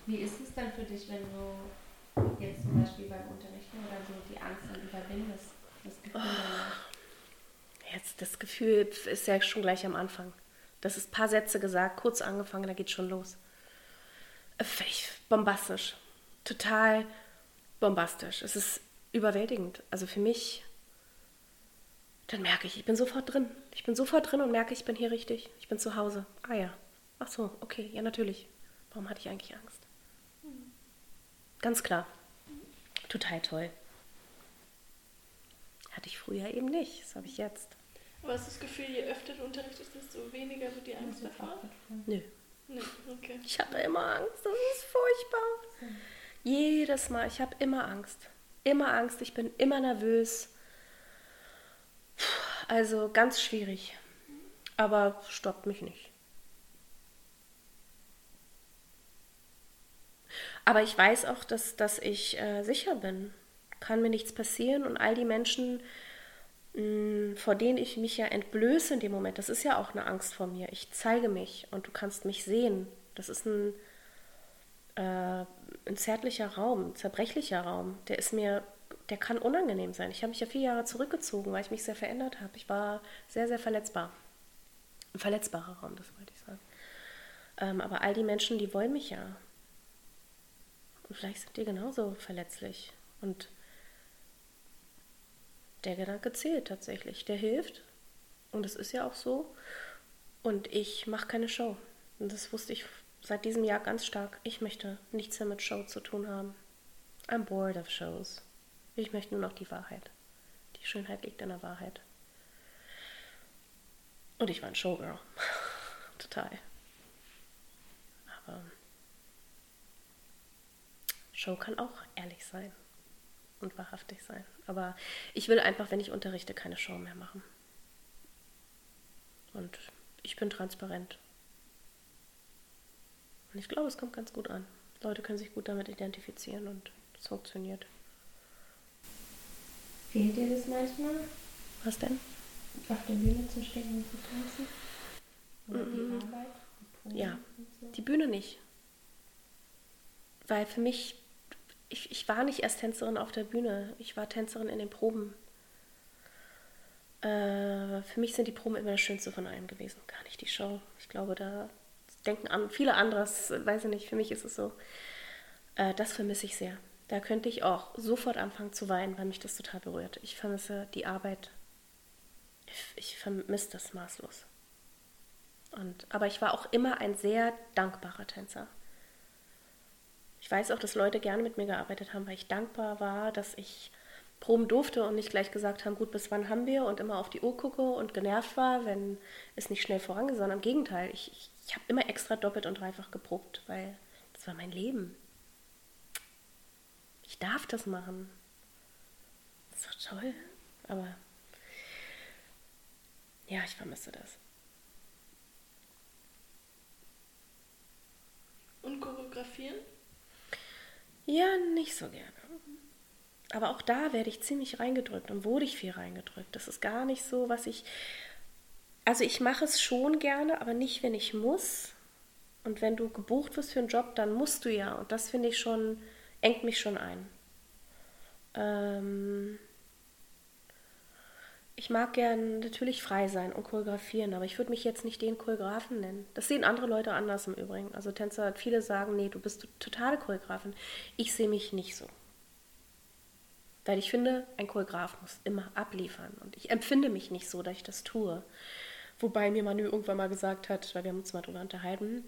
Wie ist es dann für dich, wenn du jetzt zum Beispiel beim Unterrichten oder so die Angst dann überwindest? Das Gefühl danach? Jetzt, das Gefühl ist ja schon gleich am Anfang. Das ist ein paar Sätze gesagt, kurz angefangen, da geht schon los. Äh, bombastisch. Total bombastisch. Es ist überwältigend. Also für mich, dann merke ich, ich bin sofort drin. Ich bin sofort drin und merke, ich bin hier richtig. Ich bin zu Hause. Ah ja. Ach so, okay, ja natürlich. Warum hatte ich eigentlich Angst? Ganz klar. Total toll. Hatte ich früher eben nicht. Das habe ich jetzt. Aber hast du das Gefühl, je öfter du unterrichtest, desto weniger wird die Angst davor? Nö. Nee, okay. Ich habe immer Angst, das ist furchtbar. Jedes Mal, ich habe immer Angst. Immer Angst, ich bin immer nervös. Also ganz schwierig. Aber stoppt mich nicht. Aber ich weiß auch, dass, dass ich äh, sicher bin. Kann mir nichts passieren und all die Menschen, mh, vor denen ich mich ja entblöße in dem Moment, das ist ja auch eine Angst vor mir. Ich zeige mich und du kannst mich sehen. Das ist ein, äh, ein zärtlicher Raum, ein zerbrechlicher Raum. Der ist mir, der kann unangenehm sein. Ich habe mich ja vier Jahre zurückgezogen, weil ich mich sehr verändert habe. Ich war sehr, sehr verletzbar. Ein verletzbarer Raum, das wollte ich sagen. Ähm, aber all die Menschen, die wollen mich ja. Und vielleicht sind die genauso verletzlich. Und der Gedanke zählt tatsächlich. Der hilft. Und es ist ja auch so. Und ich mache keine Show. Und das wusste ich seit diesem Jahr ganz stark. Ich möchte nichts mehr mit Show zu tun haben. I'm bored of shows. Ich möchte nur noch die Wahrheit. Die Schönheit liegt in der Wahrheit. Und ich war ein Showgirl. *laughs* Total. Aber Show kann auch ehrlich sein und wahrhaftig sein. Aber ich will einfach, wenn ich unterrichte, keine Show mehr machen. Und ich bin transparent. Und ich glaube, es kommt ganz gut an. Leute können sich gut damit identifizieren und es funktioniert. Fehlt dir das manchmal, Was denn? auf der Bühne zu stehen und zu tanzen? Oder die Arbeit? die Ja. so? Die Bühne nicht. Weil für mich, ich, ich war nicht erst Tänzerin auf der Bühne, ich war Tänzerin in den Proben. Äh, für mich sind die Proben immer das Schönste von allem gewesen, gar nicht die Show. Ich glaube, da denken an, viele anderes, weiß ich nicht, für mich ist es so. Äh, das vermisse ich sehr. Da könnte ich auch sofort anfangen zu weinen, weil mich das total berührt. Ich vermisse die Arbeit. Ich, vermisse das maßlos. Und, aber ich war auch immer ein sehr dankbarer Tänzer. Ich weiß auch, dass Leute gerne mit mir gearbeitet haben, weil ich dankbar war, dass ich proben durfte und nicht gleich gesagt haben, gut, bis wann haben wir und immer auf die Uhr gucke und genervt war, wenn es nicht schnell vorangeht, sondern im Gegenteil, ich, ich, ich habe immer extra doppelt und dreifach geprobt, weil das war mein Leben. Ich darf das machen. Das ist doch toll. Aber ja, ich vermisse das. Und choreografieren? Ja, nicht so gerne. Aber auch da werde ich ziemlich reingedrückt und wurde ich viel reingedrückt. Das ist gar nicht so, was ich. Also ich mache es schon gerne, aber nicht, wenn ich muss. Und wenn du gebucht wirst für einen Job, dann musst du ja. Und das finde ich schon, engt mich schon ein. Ähm ich mag gern natürlich frei sein und choreografieren, aber ich würde mich jetzt nicht den Choreografen nennen. Das sehen andere Leute anders im Übrigen. Also Tänzer, viele sagen, nee, du bist totale Choreografin. Ich sehe mich nicht so. Weil ich finde, ein Choreograf muss immer abliefern. Und ich empfinde mich nicht so, dass ich das tue. Wobei mir Manu irgendwann mal gesagt hat, weil wir haben uns mal drüber unterhalten,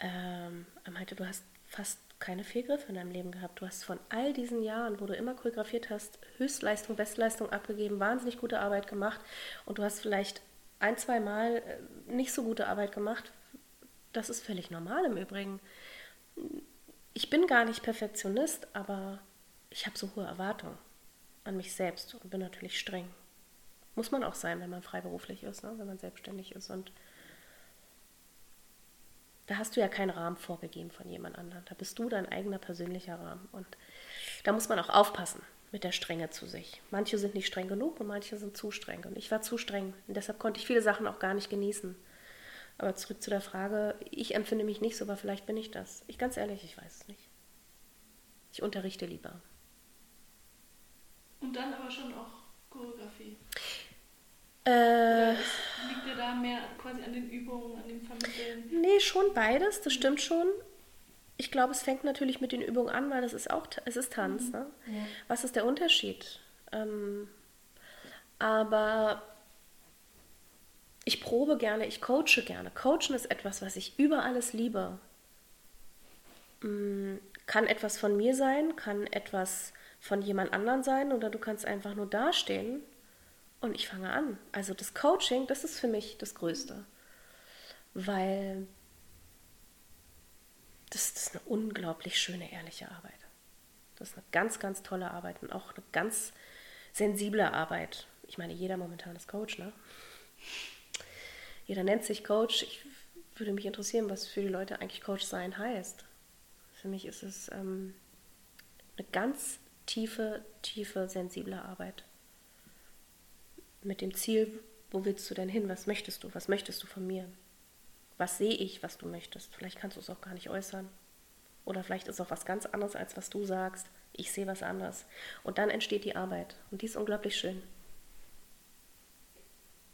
ähm, er meinte, du hast fast keine Fehlgriffe in deinem Leben gehabt. Du hast von all diesen Jahren, wo du immer choreografiert hast, Höchstleistung, Bestleistung abgegeben, wahnsinnig gute Arbeit gemacht und du hast vielleicht ein, zwei Mal äh, nicht so gute Arbeit gemacht. Das ist völlig normal im Übrigen. Ich bin gar nicht Perfektionist, aber ich habe so hohe Erwartungen an mich selbst und bin natürlich streng. Muss man auch sein, wenn man freiberuflich ist, ne? wenn man selbstständig ist. Und da hast du ja keinen Rahmen vorgegeben von jemand anderem. Da bist du dein eigener persönlicher Rahmen. Und da muss man auch aufpassen mit der Strenge zu sich. Manche sind nicht streng genug und manche sind zu streng. Und ich war zu streng. Und deshalb konnte ich viele Sachen auch gar nicht genießen. Aber zurück zu der Frage, ich empfinde mich nicht so, aber vielleicht bin ich das. Ich ganz ehrlich, ich weiß es nicht. Ich unterrichte lieber. Und dann aber schon auch Choreografie. Äh, liegt dir da mehr quasi an den Übungen, an dem Vermitteln? Nee, schon beides, das stimmt schon. Ich glaube, es fängt natürlich mit den Übungen an, weil das ist auch, es ist Tanz. Ne? Ja. Was ist der Unterschied? Ähm, aber ich probe gerne, ich coache gerne. Coachen ist etwas, was ich über alles liebe. Mm, Kann etwas von mir sein, kann etwas von jemand anderem sein oder du kannst einfach nur dastehen und ich fange an. Also das Coaching, das ist für mich das Größte, weil das, ist eine unglaublich schöne, ehrliche Arbeit. Das ist eine ganz, ganz tolle Arbeit und auch eine ganz sensible Arbeit. Ich meine, jeder momentan ist Coach, ne? Jeder nennt sich Coach. Ich würde mich interessieren, was für die Leute eigentlich Coach sein heißt. Für mich ist es ähm, eine ganz tiefe, tiefe, sensible Arbeit. Mit dem Ziel, wo willst du denn hin? Was möchtest du? Was möchtest du von mir? Was sehe ich, was du möchtest? Vielleicht kannst du es auch gar nicht äußern. Oder vielleicht ist auch was ganz anderes, als was du sagst. Ich sehe was anderes. Und dann entsteht die Arbeit. Und die ist unglaublich schön.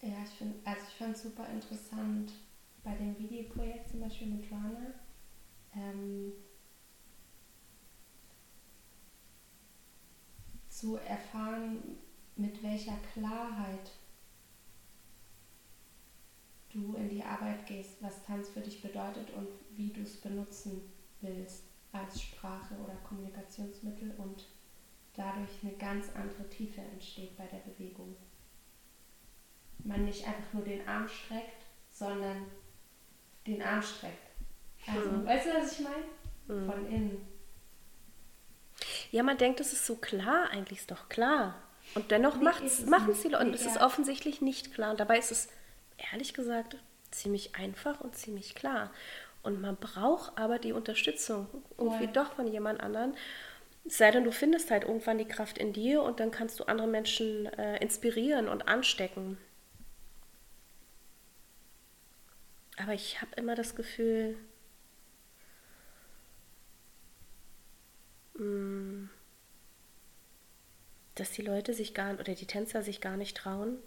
Ja, ich finde also ich fand es super interessant bei dem Videoprojekt zum Beispiel mit Rana. Ähm, zu erfahren, mit welcher Klarheit du in die Arbeit gehst, was Tanz für dich bedeutet und wie du es benutzen willst als Sprache oder Kommunikationsmittel und dadurch eine ganz andere Tiefe entsteht bei der Bewegung. Man nicht einfach nur den Arm streckt, sondern den Arm streckt. Also, Mhm. weißt du, was ich meine? Von innen. Ja, man denkt, es ist so klar, eigentlich ist doch klar. Und dennoch machen es die Leute. Und es ist ja. offensichtlich nicht klar. Und dabei ist es, ehrlich gesagt, ziemlich einfach und ziemlich klar. Und man braucht aber die Unterstützung irgendwie Voll. doch von jemand anderen. Es sei denn, du findest halt irgendwann die Kraft in dir und dann kannst du andere Menschen äh, inspirieren und anstecken. Aber ich habe immer das Gefühl, mh, dass die Leute sich gar oder die Tänzer sich gar nicht trauen,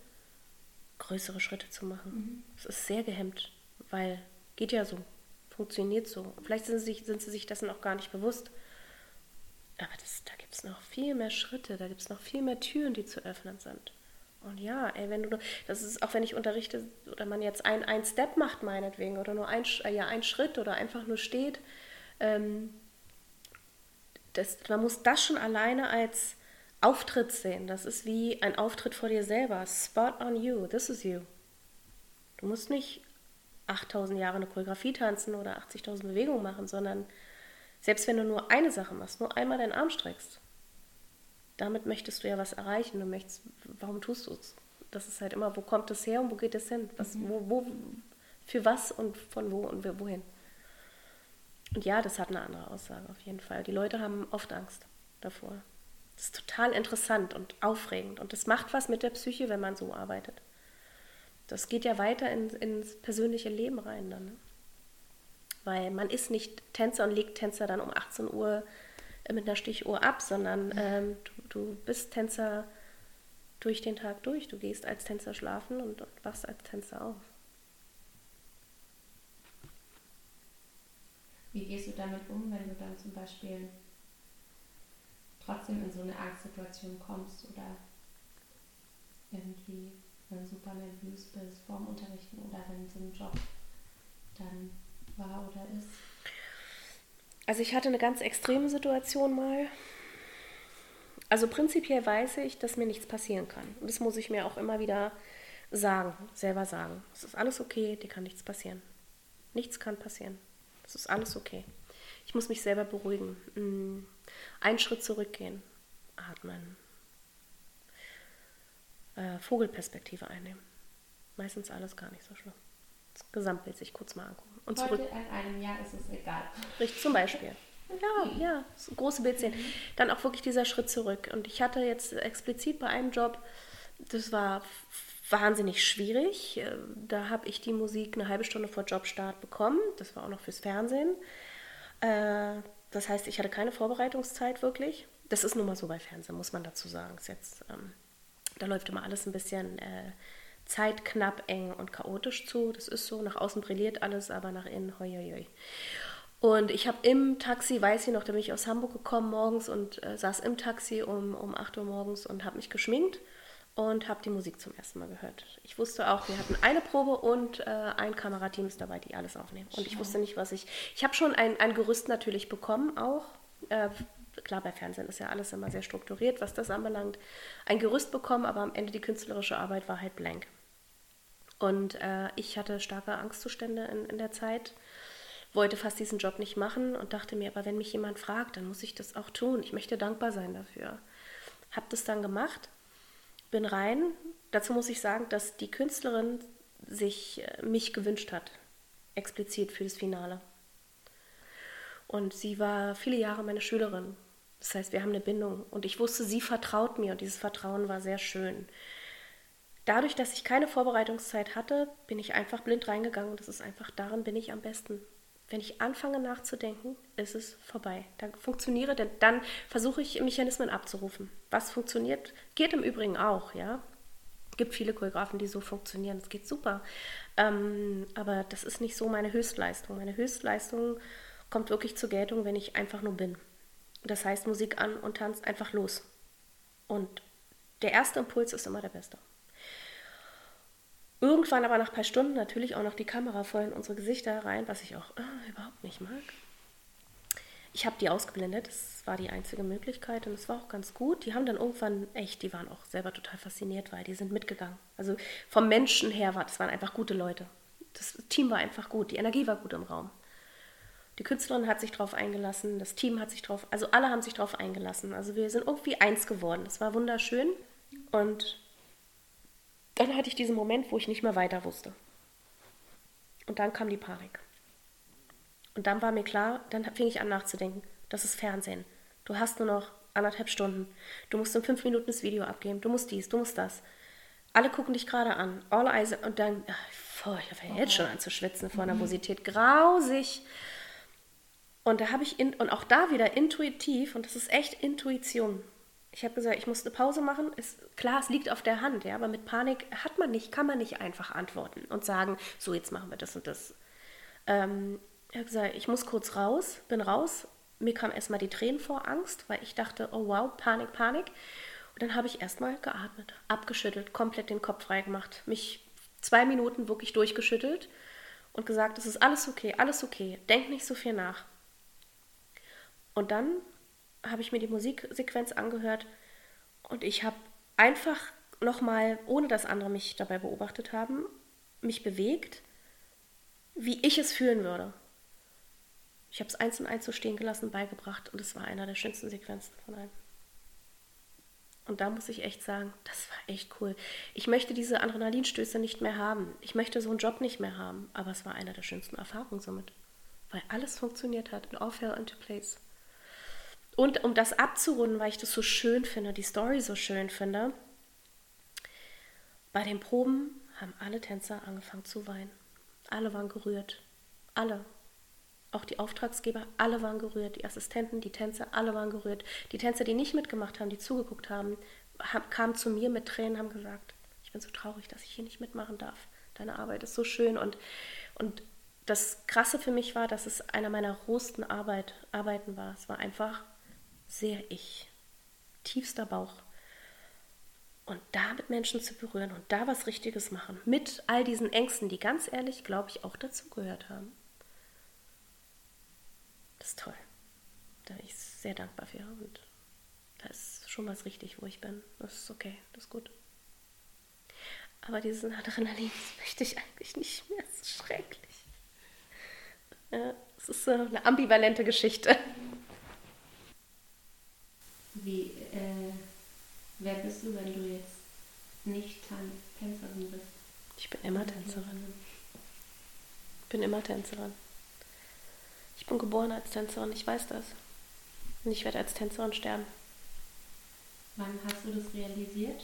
größere Schritte zu machen. Es ist sehr gehemmt, weil geht ja so, funktioniert so. Vielleicht sind sie, sich- sind sie sich dessen auch gar nicht bewusst. Aber das, da gibt es noch viel mehr Schritte, da gibt es noch viel mehr Türen, die zu öffnen sind. Und ja, ey, wenn du, nur- das ist auch wenn ich unterrichte oder man jetzt ein, ein Step macht meinetwegen oder nur ein, äh, ja, ein Schritt oder einfach nur steht, ähm, das, man muss das schon alleine als Auftritt sehen. Das ist wie ein Auftritt vor dir selber. Spot on you, this is you. Du musst nicht 8000 Jahre eine Choreografie tanzen oder 80.000 Bewegungen machen, sondern selbst wenn du nur eine Sache machst, nur einmal deinen Arm streckst, damit möchtest du ja was erreichen. Du möchtest, warum tust du es? Das ist halt immer, wo kommt es her und wo geht es hin? Was, wo, wo, für was und von wo und wohin? Und ja, das hat eine andere Aussage auf jeden Fall. Die Leute haben oft Angst davor. Das ist total interessant und aufregend und das macht was mit der Psyche, wenn man so arbeitet. Das geht ja weiter in, ins persönliche Leben rein dann. Ne? Weil man ist nicht Tänzer und legt Tänzer dann um 18 Uhr mit einer Stichuhr ab, sondern ähm, du, du bist Tänzer durch den Tag durch. Du gehst als Tänzer schlafen und, und wachst als Tänzer auf. Wie gehst du damit um, wenn du dann zum Beispiel trotzdem in so eine Angstsituation kommst oder irgendwie äh, super nervös bist vorm Unterrichten oder wenn so ein Job dann war oder ist? Also ich hatte eine ganz extreme Situation mal. Also prinzipiell weiß ich, dass mir nichts passieren kann. Und das muss ich mir auch immer wieder sagen, selber sagen. Es ist alles okay, dir kann nichts passieren. Nichts kann passieren. Es ist alles okay. Ich muss mich selber beruhigen. Einen Schritt zurückgehen, atmen. Äh, Vogelperspektive einnehmen. Meistens alles gar nicht so schlimm. Das Gesamtbild sich kurz mal angucken. Und zurück. Heute in einem Jahr ist es egal. Richtig, zum Beispiel. Ja, ja, so große Bild sehen. Dann auch wirklich dieser Schritt zurück. Und ich hatte jetzt explizit bei einem Job, das war wahnsinnig schwierig. Äh, Da habe ich die Musik eine halbe Stunde vor Jobstart bekommen. Das war auch noch fürs Fernsehen. Äh, Das heißt, ich hatte keine Vorbereitungszeit wirklich. Das ist nun mal so bei Fernsehen, muss man dazu sagen. Jetzt, ähm, da läuft immer alles ein bisschen äh, zeitknapp, eng und chaotisch zu. Das ist so. Nach außen brilliert alles, aber nach innen, hoi, hoi, hoi. Und ich habe im Taxi, weiß ich noch, da bin ich aus Hamburg gekommen morgens und äh, saß im Taxi um, um 8 Uhr morgens und habe mich geschminkt und habe die Musik zum ersten Mal gehört. Ich wusste auch, wir hatten eine Probe und äh, ein Kamerateam ist dabei, die alles aufnehmen. Und ich wusste nicht, was ich. Ich habe schon ein, ein Gerüst natürlich bekommen, auch. Äh, klar, bei Fernsehen ist ja alles immer sehr strukturiert, was das anbelangt. Ein Gerüst bekommen, aber am Ende die künstlerische Arbeit war halt blank. Und äh, ich hatte starke Angstzustände in, in der Zeit, wollte fast diesen Job nicht machen und dachte mir, aber wenn mich jemand fragt, dann muss ich das auch tun. Ich möchte dankbar sein dafür. Hab das dann gemacht, bin rein. Dazu muss ich sagen, dass die Künstlerin sich äh, mich gewünscht hat, explizit für das Finale. Und sie war viele Jahre meine Schülerin. Das heißt, wir haben eine Bindung. Und ich wusste, sie vertraut mir und dieses Vertrauen war sehr schön. Dadurch, dass ich keine Vorbereitungszeit hatte, bin ich einfach blind reingegangen und das ist einfach, daran bin ich am besten. Wenn ich anfange nachzudenken, ist es vorbei. Dann funktioniere, denn dann versuche ich Mechanismen abzurufen. Was funktioniert, geht im Übrigen auch, ja. Gibt viele Choreografen, die so funktionieren. Das geht super. Ähm, aber das ist nicht so meine Höchstleistung. Meine Höchstleistung kommt wirklich zur Geltung, wenn ich einfach nur bin. Das heißt, Musik an und Tanz einfach los. Und der erste Impuls ist immer der beste. Irgendwann aber nach ein paar Stunden natürlich auch noch die Kamera voll in unsere Gesichter rein, was ich auch äh, überhaupt nicht mag. Ich habe die ausgeblendet, das war die einzige Möglichkeit und es war auch ganz gut. Die haben dann irgendwann echt, die waren auch selber total fasziniert, weil die sind mitgegangen. Also vom Menschen her war, das waren einfach gute Leute. Das Team war einfach gut, die Energie war gut im Raum. Die Künstlerin hat sich drauf eingelassen, das Team hat sich drauf, also alle haben sich drauf eingelassen. Also wir sind irgendwie eins geworden. Das war wunderschön und dann hatte ich diesen Moment, wo ich nicht mehr weiter wusste. Und dann kam die Panik. Und dann war mir klar, dann fing ich an nachzudenken, das ist Fernsehen. Du hast nur noch anderthalb Stunden. Du musst in fünf Minuten das Video abgeben. Du musst dies, du musst das. Alle gucken dich gerade an. All eyes. Und dann, ach, ich fange jetzt schon an zu schwitzen vor Nervosität. Grausig. Und da habe ich, in, und auch da wieder intuitiv, und das ist echt Intuition. Ich habe gesagt, ich muss eine Pause machen. Ist, klar, es liegt auf der Hand, ja, aber mit Panik hat man nicht, kann man nicht einfach antworten und sagen, so, jetzt machen wir das und das. Ähm, ich habe gesagt, ich muss kurz raus, bin raus. Mir kam erstmal die Tränen vor Angst, weil ich dachte, oh wow, Panik, Panik. Und dann habe ich erstmal geatmet, abgeschüttelt, komplett den Kopf frei gemacht, mich zwei Minuten wirklich durchgeschüttelt und gesagt, es ist alles okay, alles okay, denk nicht so viel nach. Und dann habe ich mir die Musiksequenz angehört und ich habe einfach nochmal, ohne dass andere mich dabei beobachtet haben, mich bewegt, wie ich es fühlen würde. Ich habe es eins und eins so stehen gelassen, beigebracht und es war einer der schönsten Sequenzen von allen. Und da muss ich echt sagen, das war echt cool. Ich möchte diese Adrenalinstöße nicht mehr haben. Ich möchte so einen Job nicht mehr haben. Aber es war einer der schönsten Erfahrungen somit. Weil alles funktioniert hat. It all fell into place. Und um das abzurunden, weil ich das so schön finde, die Story so schön finde, bei den Proben haben alle Tänzer angefangen zu weinen. Alle waren gerührt. Alle. Auch die Auftragsgeber, alle waren gerührt. Die Assistenten, die Tänzer, alle waren gerührt. Die Tänzer, die nicht mitgemacht haben, die zugeguckt haben, kamen zu mir mit Tränen, haben gesagt, ich bin so traurig, dass ich hier nicht mitmachen darf. Deine Arbeit ist so schön. Und, und das Krasse für mich war, dass es einer meiner rohsten Arbeit, Arbeiten war. Es war einfach sehr ich. Tiefster Bauch. Und da mit Menschen zu berühren und da was Richtiges machen. Mit all diesen Ängsten, die ganz ehrlich, glaube ich, auch dazugehört haben. Das ist toll. Da bin ich sehr dankbar für. Und da ist schon was richtig, wo ich bin. Das ist okay, das ist gut. Aber diesen Adrenalin möchte ich eigentlich nicht mehr. Es ist schrecklich. Ja, es ist so eine ambivalente Geschichte. Wie, äh, wer bist du, wenn du jetzt nicht Tänzerin bist? Ich bin immer Tänzerin. Ich bin immer Tänzerin. Ich bin geboren als Tänzerin, ich weiß das. Und ich werde als Tänzerin sterben. Wann hast du das realisiert?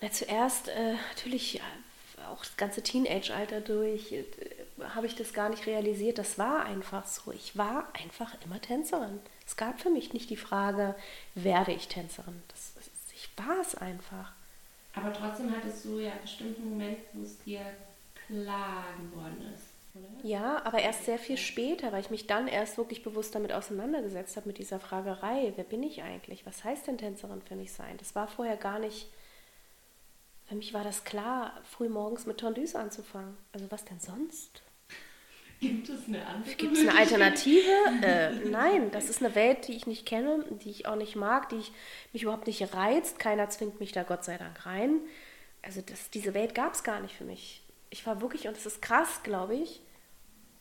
Na, zuerst äh, natürlich auch das ganze Teenage-Alter durch äh, habe ich das gar nicht realisiert. Das war einfach so. Ich war einfach immer Tänzerin. Es gab für mich nicht die Frage, werde ich Tänzerin. Das, ich war es einfach. Aber trotzdem hattest du ja einen bestimmten Moment, wo es dir klar geworden ist. Oder? Ja, aber erst sehr viel später, weil ich mich dann erst wirklich bewusst damit auseinandergesetzt habe, mit dieser Fragerei, wer bin ich eigentlich? Was heißt denn Tänzerin für mich sein? Das war vorher gar nicht, für mich war das klar, früh morgens mit Tondus anzufangen. Also was denn sonst? Gibt es eine andere Gibt es eine Alternative? *laughs* äh, nein, das ist eine Welt, die ich nicht kenne, die ich auch nicht mag, die ich, mich überhaupt nicht reizt. Keiner zwingt mich da Gott sei Dank rein. Also das, diese Welt gab es gar nicht für mich. Ich war wirklich, und das ist krass, glaube ich,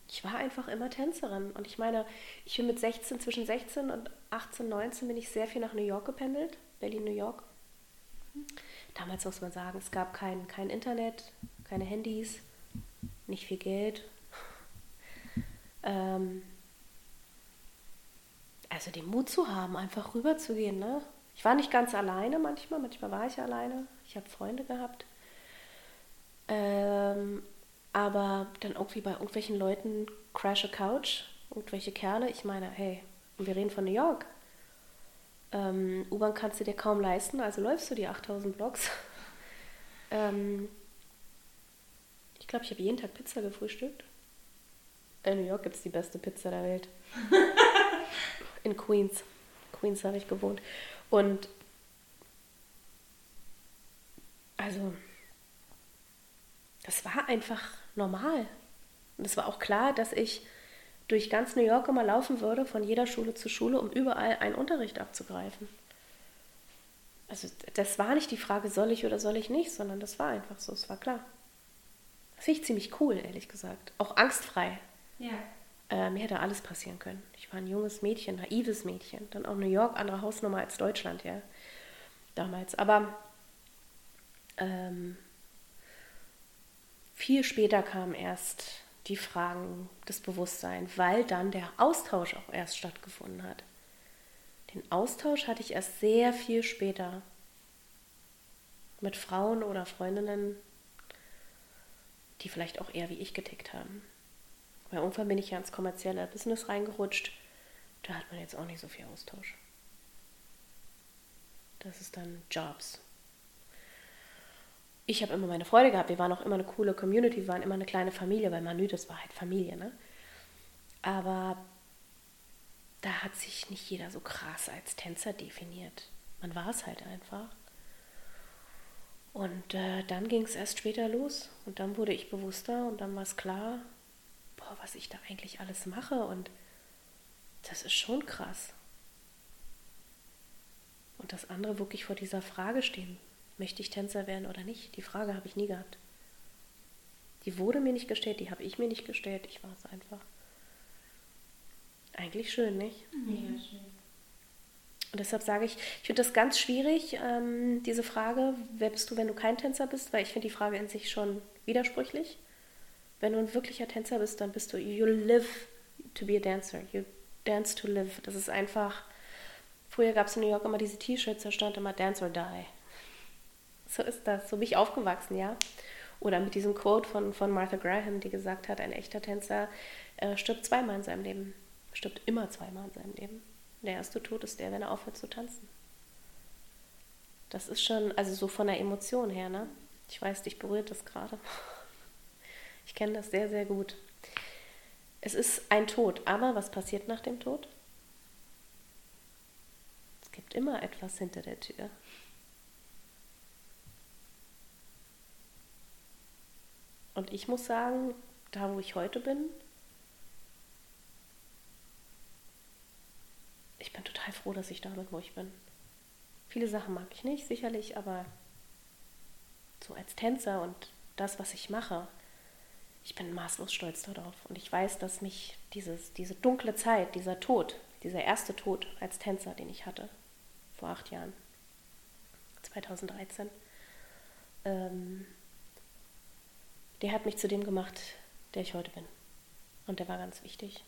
ich war einfach immer Tänzerin. Und ich meine, ich bin mit 16, zwischen 16 und 18, 19 bin ich sehr viel nach New York gependelt. Berlin, New York. Damals muss man sagen, es gab kein, kein Internet, keine Handys, nicht viel Geld. Ähm, also den Mut zu haben, einfach rüberzugehen. Ne? Ich war nicht ganz alleine manchmal, manchmal war ich alleine. Ich habe Freunde gehabt. Ähm, aber dann irgendwie bei irgendwelchen Leuten crash a couch, irgendwelche Kerle. Ich meine, hey, wir reden von New York. Ähm, U-Bahn kannst du dir kaum leisten, also läufst du die 8000 Blocks. *laughs* ähm, ich glaube, ich habe jeden Tag Pizza gefrühstückt. In New York gibt es die beste Pizza der Welt. *laughs* In Queens. Queens habe ich gewohnt. Und also, das war einfach normal. Und es war auch klar, dass ich durch ganz New York immer laufen würde, von jeder Schule zu Schule, um überall einen Unterricht abzugreifen. Also das war nicht die Frage, soll ich oder soll ich nicht, sondern das war einfach so, es war klar. Das finde ich ziemlich cool, ehrlich gesagt. Auch angstfrei. Ja. Äh, mir hätte alles passieren können. Ich war ein junges Mädchen, naives Mädchen. Dann auch New York, andere Hausnummer als Deutschland, ja. Damals. Aber ähm, viel später kamen erst die Fragen des Bewusstseins, weil dann der Austausch auch erst stattgefunden hat. Den Austausch hatte ich erst sehr viel später mit Frauen oder Freundinnen, die vielleicht auch eher wie ich getickt haben. Weil irgendwann bin ich ja ins kommerzielle Business reingerutscht. Da hat man jetzt auch nicht so viel Austausch. Das ist dann Jobs. Ich habe immer meine Freude gehabt. Wir waren auch immer eine coole Community, wir waren immer eine kleine Familie, weil Manü, das war halt Familie, ne? Aber da hat sich nicht jeder so krass als Tänzer definiert. Man war es halt einfach. Und äh, dann ging es erst später los. Und dann wurde ich bewusster und dann war es klar, boah, was ich da eigentlich alles mache. Und das ist schon krass. Und dass andere wirklich vor dieser Frage stehen, möchte ich Tänzer werden oder nicht? Die Frage habe ich nie gehabt. Die wurde mir nicht gestellt, die habe ich mir nicht gestellt, ich war es einfach. Eigentlich schön, nicht? Mega schön. Und deshalb sage ich, ich finde das ganz schwierig, ähm, diese Frage, wer bist du, wenn du kein Tänzer bist? Weil ich finde die Frage in sich schon widersprüchlich. Wenn du ein wirklicher Tänzer bist, dann bist du, you live to be a dancer, you dance to live. Das ist einfach, früher gab es in New York immer diese T-Shirts, da stand immer dance or die. So ist das, so bin ich aufgewachsen, ja. Oder mit diesem Quote von, von Martha Graham, die gesagt hat, ein echter Tänzer äh, stirbt zweimal in seinem Leben. Stirbt immer zweimal in seinem Leben. Der erste Tod ist der, wenn er aufhört zu tanzen. Das ist schon, also so von der Emotion her, ne? Ich weiß, dich berührt das gerade. Ich kenne das sehr, sehr gut. Es ist ein Tod, aber was passiert nach dem Tod? Es gibt immer etwas hinter der Tür. Und ich muss sagen, da wo ich heute bin, ich bin total froh, dass ich da bin, wo ich bin. Viele Sachen mag ich nicht, sicherlich, aber so als Tänzer und das, was ich mache, ich bin maßlos stolz darauf. Und ich weiß, dass mich dieses, diese dunkle Zeit, dieser Tod, dieser erste Tod als Tänzer, den ich hatte, vor acht Jahren, 2013, ähm, der hat mich zu dem gemacht, der ich heute bin. Und der war ganz wichtig.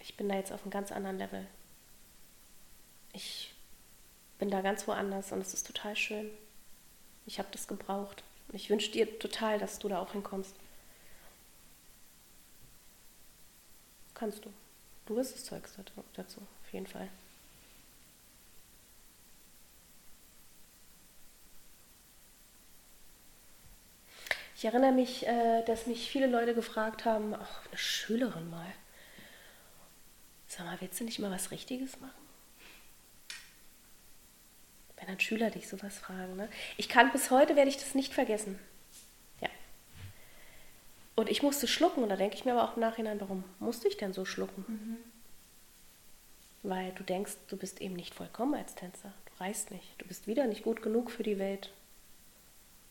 Ich bin da jetzt auf einem ganz anderen Level. Ich bin da ganz woanders und es ist total schön. Ich habe das gebraucht. Ich wünsche dir total, dass du da auch hinkommst. Kannst du. Du hast das Zeug dazu, auf jeden Fall. Ich erinnere mich, äh, dass mich viele Leute gefragt haben, ach, eine Schülerin mal. Sag mal, willst du nicht mal was Richtiges machen? Wenn ein Schüler dich sowas fragen. Ne? Ich kann bis heute, werde ich das nicht vergessen. Und ich musste schlucken und da denke ich mir aber auch im Nachhinein, warum musste ich denn so schlucken? Mhm. Weil du denkst, du bist eben nicht vollkommen als Tänzer. Du reißt nicht. Du bist wieder nicht gut genug für die Welt.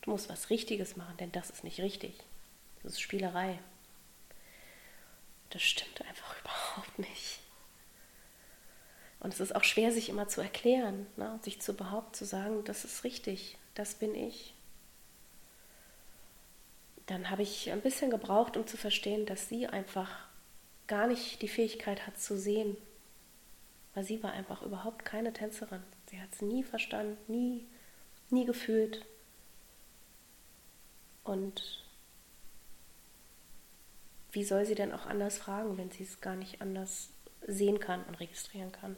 Du musst was Richtiges machen, denn das ist nicht richtig. Das ist Spielerei. Das stimmt einfach *laughs* überhaupt nicht. Und es ist auch schwer, sich immer zu erklären, ne? sich zu behaupten, zu sagen, das ist richtig, das bin ich. Dann habe ich ein bisschen gebraucht, um zu verstehen, dass sie einfach gar nicht die Fähigkeit hat zu sehen. Weil sie war einfach überhaupt keine Tänzerin. Sie hat es nie verstanden, nie, nie gefühlt. Und wie soll sie denn auch anders fragen, wenn sie es gar nicht anders sehen kann und registrieren kann?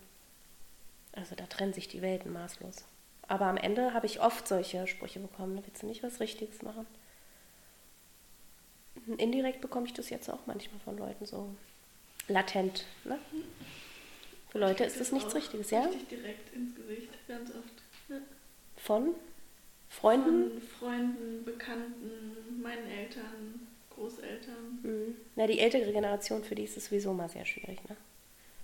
Also da trennen sich die Welten maßlos. Aber am Ende habe ich oft solche Sprüche bekommen, willst du nicht was Richtiges machen. Indirekt bekomme ich das jetzt auch manchmal von Leuten so latent. Ne? Für Leute ist das nichts Richtiges, ja? Richtig direkt ins Gesicht, ganz oft. Ja. Von? Freunden? Von Freunden, Bekannten, meinen Eltern, Großeltern. Mhm. Na, die ältere Generation, für die ist es sowieso mal sehr schwierig, ne?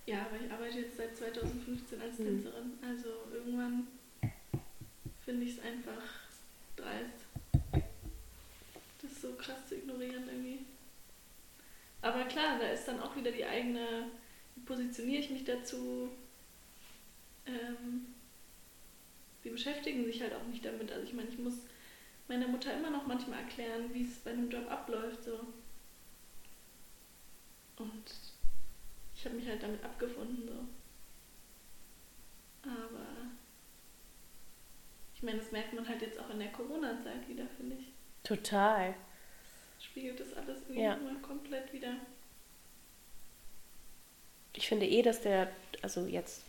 Ja, aber ich arbeite jetzt seit 2015 als mhm. Tänzerin. Also irgendwann finde ich es einfach dreist, so krass zu ignorieren irgendwie. Aber klar, da ist dann auch wieder die eigene, wie positioniere ich mich dazu? Ähm, die beschäftigen sich halt auch nicht damit. Also ich meine, ich muss meiner Mutter immer noch manchmal erklären, wie es bei einem Job abläuft. So. Und ich habe mich halt damit abgefunden. So. Aber ich meine, das merkt man halt jetzt auch in der Corona-Zeit wieder, finde ich. Total. Spiegelt das alles irgendwie Ja. mal komplett wieder. Ich finde eh, dass der, also jetzt,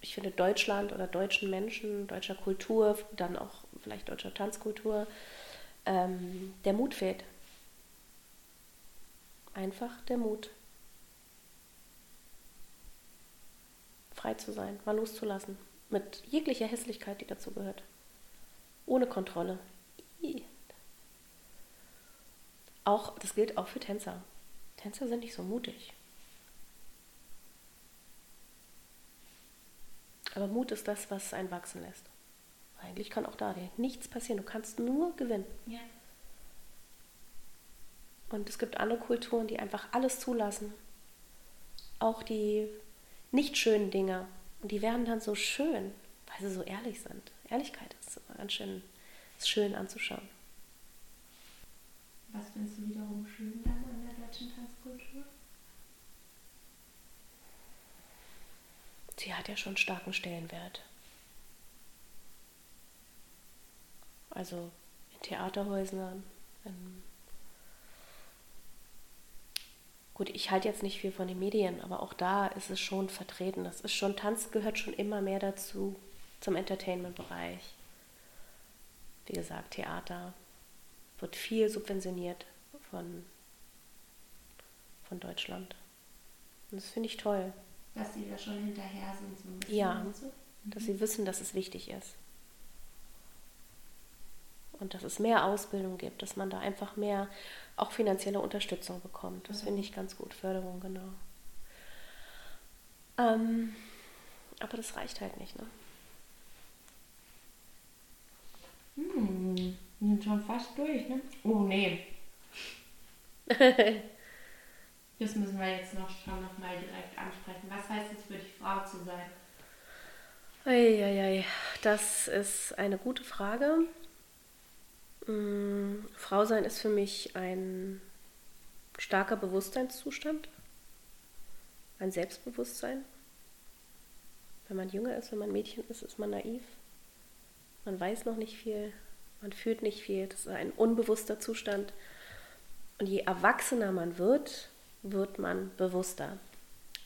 ich finde Deutschland oder deutschen Menschen, deutscher Kultur, dann auch vielleicht deutscher Tanzkultur, ähm, der Mut fehlt. Einfach der Mut. Frei zu sein, mal loszulassen. Mit jeglicher Hässlichkeit, die dazu gehört. Ohne Kontrolle. Ih. Auch, das gilt auch für Tänzer. Tänzer sind nicht so mutig. Aber Mut ist das, was einen wachsen lässt. Eigentlich kann auch da dir nichts passieren. Du kannst nur gewinnen. Ja. Und es gibt andere Kulturen, die einfach alles zulassen. Auch die nicht schönen Dinge. Und die werden dann so schön, weil sie so ehrlich sind. Ehrlichkeit ist ganz schön, ist schön anzuschauen. Was findest du wiederum schön dann an der deutschen Tanzkultur? Sie hat ja schon starken Stellenwert. Also in Theaterhäusern. In Gut, ich halte jetzt nicht viel von den Medien, aber auch da ist es schon vertreten. Das ist schon, Tanz gehört schon immer mehr dazu, zum Entertainment-Bereich. Wie gesagt, Theater wird viel subventioniert von, von Deutschland. Und das finde ich toll. Dass die da schon hinterher sind, so ein bisschen. Ja. du? dass sie wissen, dass es wichtig ist. Und dass es mehr Ausbildung gibt, dass man da einfach mehr auch finanzielle Unterstützung bekommt. Das finde ich ganz gut, Förderung, genau. Ähm, aber das reicht halt nicht, ne? Hm, wir sind schon fast durch, ne? Oh, nee. *laughs* Das müssen wir jetzt noch schon noch mal direkt ansprechen. Was heißt es für dich, Frau zu sein? Eieiei, das ist eine gute Frage. Mm, Frau sein ist für mich ein starker Bewusstseinszustand, ein Selbstbewusstsein. Wenn man jünger ist, wenn man Mädchen ist, ist man naiv. Man weiß noch nicht viel, man fühlt nicht viel. Das ist ein unbewusster Zustand. Und je erwachsener man wird, wird man bewusster.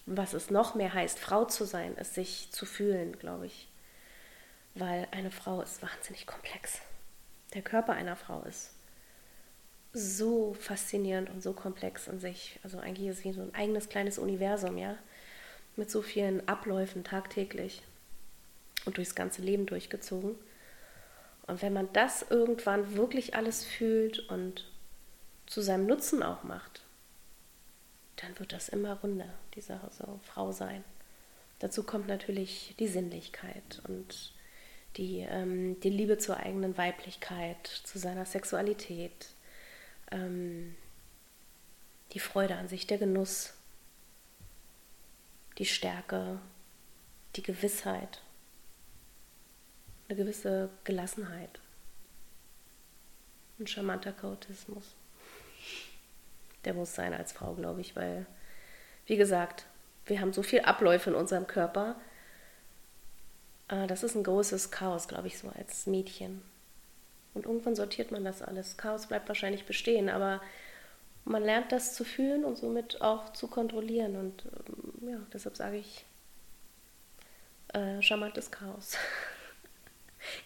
Was es noch mehr heißt, Frau zu sein, ist sich zu fühlen, glaube ich. Weil eine Frau ist wahnsinnig komplex. Der Körper einer Frau ist so faszinierend und so komplex in sich. Also eigentlich ist es wie so ein eigenes kleines Universum, ja. Mit so vielen Abläufen tagtäglich und durchs ganze Leben durchgezogen. Und wenn man das irgendwann wirklich alles fühlt und zu seinem Nutzen auch macht, dann wird das immer runder, dieser so Frau sein. Dazu kommt natürlich die Sinnlichkeit und die, ähm, die Liebe zur eigenen Weiblichkeit, zu seiner Sexualität, ähm, die Freude an sich, der Genuss, die Stärke, die Gewissheit, eine gewisse Gelassenheit, ein charmanter Chaotismus. Der muss sein als Frau, glaube ich, weil, wie gesagt, wir haben so viel Abläufe in unserem Körper. Äh, Das ist ein großes Chaos, glaube ich, so als Mädchen. Und irgendwann sortiert man das alles. Chaos bleibt wahrscheinlich bestehen, aber man lernt das zu fühlen und somit auch zu kontrollieren. Und ähm, ja, deshalb sage ich, äh, charmantes Chaos. *laughs*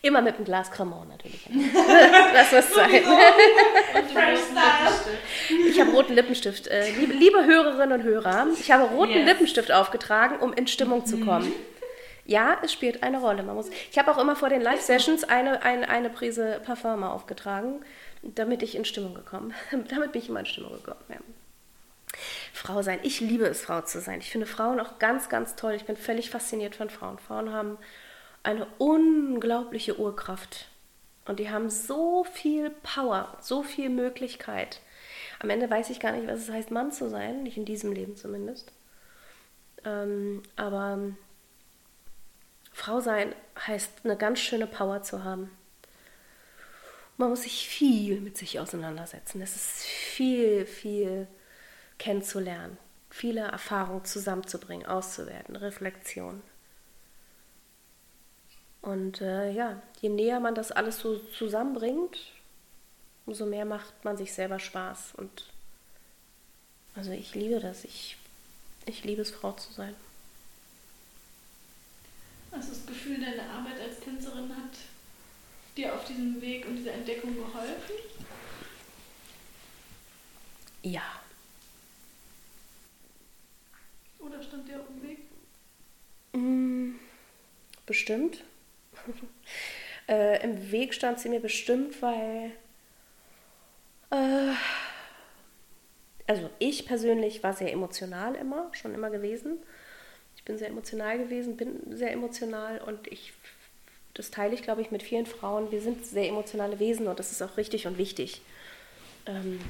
Immer mit einem Glas Cremant natürlich. *laughs* das muss sein. Ich habe roten Lippenstift. Äh, liebe, liebe Hörerinnen und Hörer, ich habe roten Yes. Lippenstift aufgetragen, um in Stimmung zu kommen. Ja, es spielt eine Rolle. Man muss, ich habe auch immer vor den Live-Sessions eine, eine, eine Prise Parfum aufgetragen, damit ich in Stimmung gekommen *laughs* Damit bin ich immer in Stimmung gekommen. Ja. Frau sein. Ich liebe es, Frau zu sein. Ich finde Frauen auch ganz, ganz toll. Ich bin völlig fasziniert von Frauen. Frauen haben eine unglaubliche Urkraft. Und die haben so viel Power, so viel Möglichkeit. Am Ende weiß ich gar nicht, was es heißt, Mann zu sein. Nicht in diesem Leben zumindest. Ähm, aber Frau sein heißt, eine ganz schöne Power zu haben. Man muss sich viel mit sich auseinandersetzen. Es ist viel, viel kennenzulernen, viele Erfahrungen zusammenzubringen, auszuwerten, Reflexion. Und äh, ja, je näher man das alles so zusammenbringt, umso mehr macht man sich selber Spaß. Und also ich liebe das. Ich, ich liebe es, Frau zu sein. Hast du das Gefühl, deine Arbeit als Tänzerin hat dir auf diesem Weg und dieser Entdeckung geholfen? Ja. Oder stand dir auf dem Weg? Mm, bestimmt. *laughs* äh, Im Weg stand sie mir bestimmt, weil. Äh, also ich persönlich war sehr emotional immer, schon immer gewesen. Ich bin sehr emotional gewesen, bin sehr emotional und ich, das teile ich, glaube ich, mit vielen Frauen. Wir sind sehr emotionale Wesen und das ist auch richtig und wichtig. Ähm,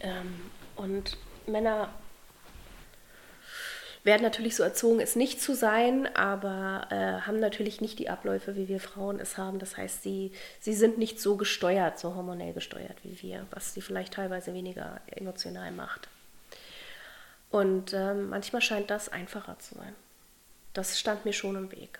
ähm, und Männer werden natürlich so erzogen, es nicht zu sein, aber äh, haben natürlich nicht die Abläufe, wie wir Frauen es haben. Das heißt, sie, sie sind nicht so gesteuert, so hormonell gesteuert wie wir, was sie vielleicht teilweise weniger emotional macht. Und äh, manchmal scheint das einfacher zu sein. Das stand mir schon im Weg.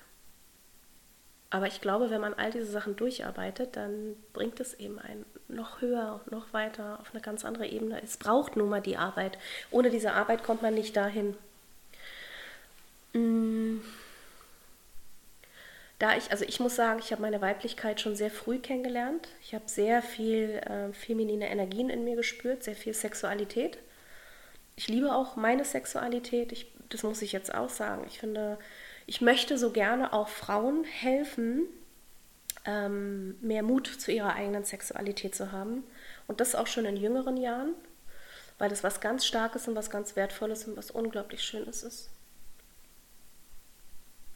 Aber ich glaube, wenn man all diese Sachen durcharbeitet, dann bringt es eben einen noch höher, noch weiter auf eine ganz andere Ebene. Es braucht nun mal die Arbeit. Ohne diese Arbeit kommt man nicht dahin. Mm. Da ich, also ich muss sagen, ich habe meine Weiblichkeit schon sehr früh kennengelernt. Ich habe sehr viel äh, feminine Energien in mir gespürt, sehr viel Sexualität. Ich liebe auch meine Sexualität. Ich, das muss ich jetzt auch sagen. Ich finde, ich möchte so gerne auch Frauen helfen, ähm, mehr Mut zu ihrer eigenen Sexualität zu haben. Und das auch schon in jüngeren Jahren, weil das was ganz Starkes und was ganz Wertvolles und was unglaublich Schönes ist.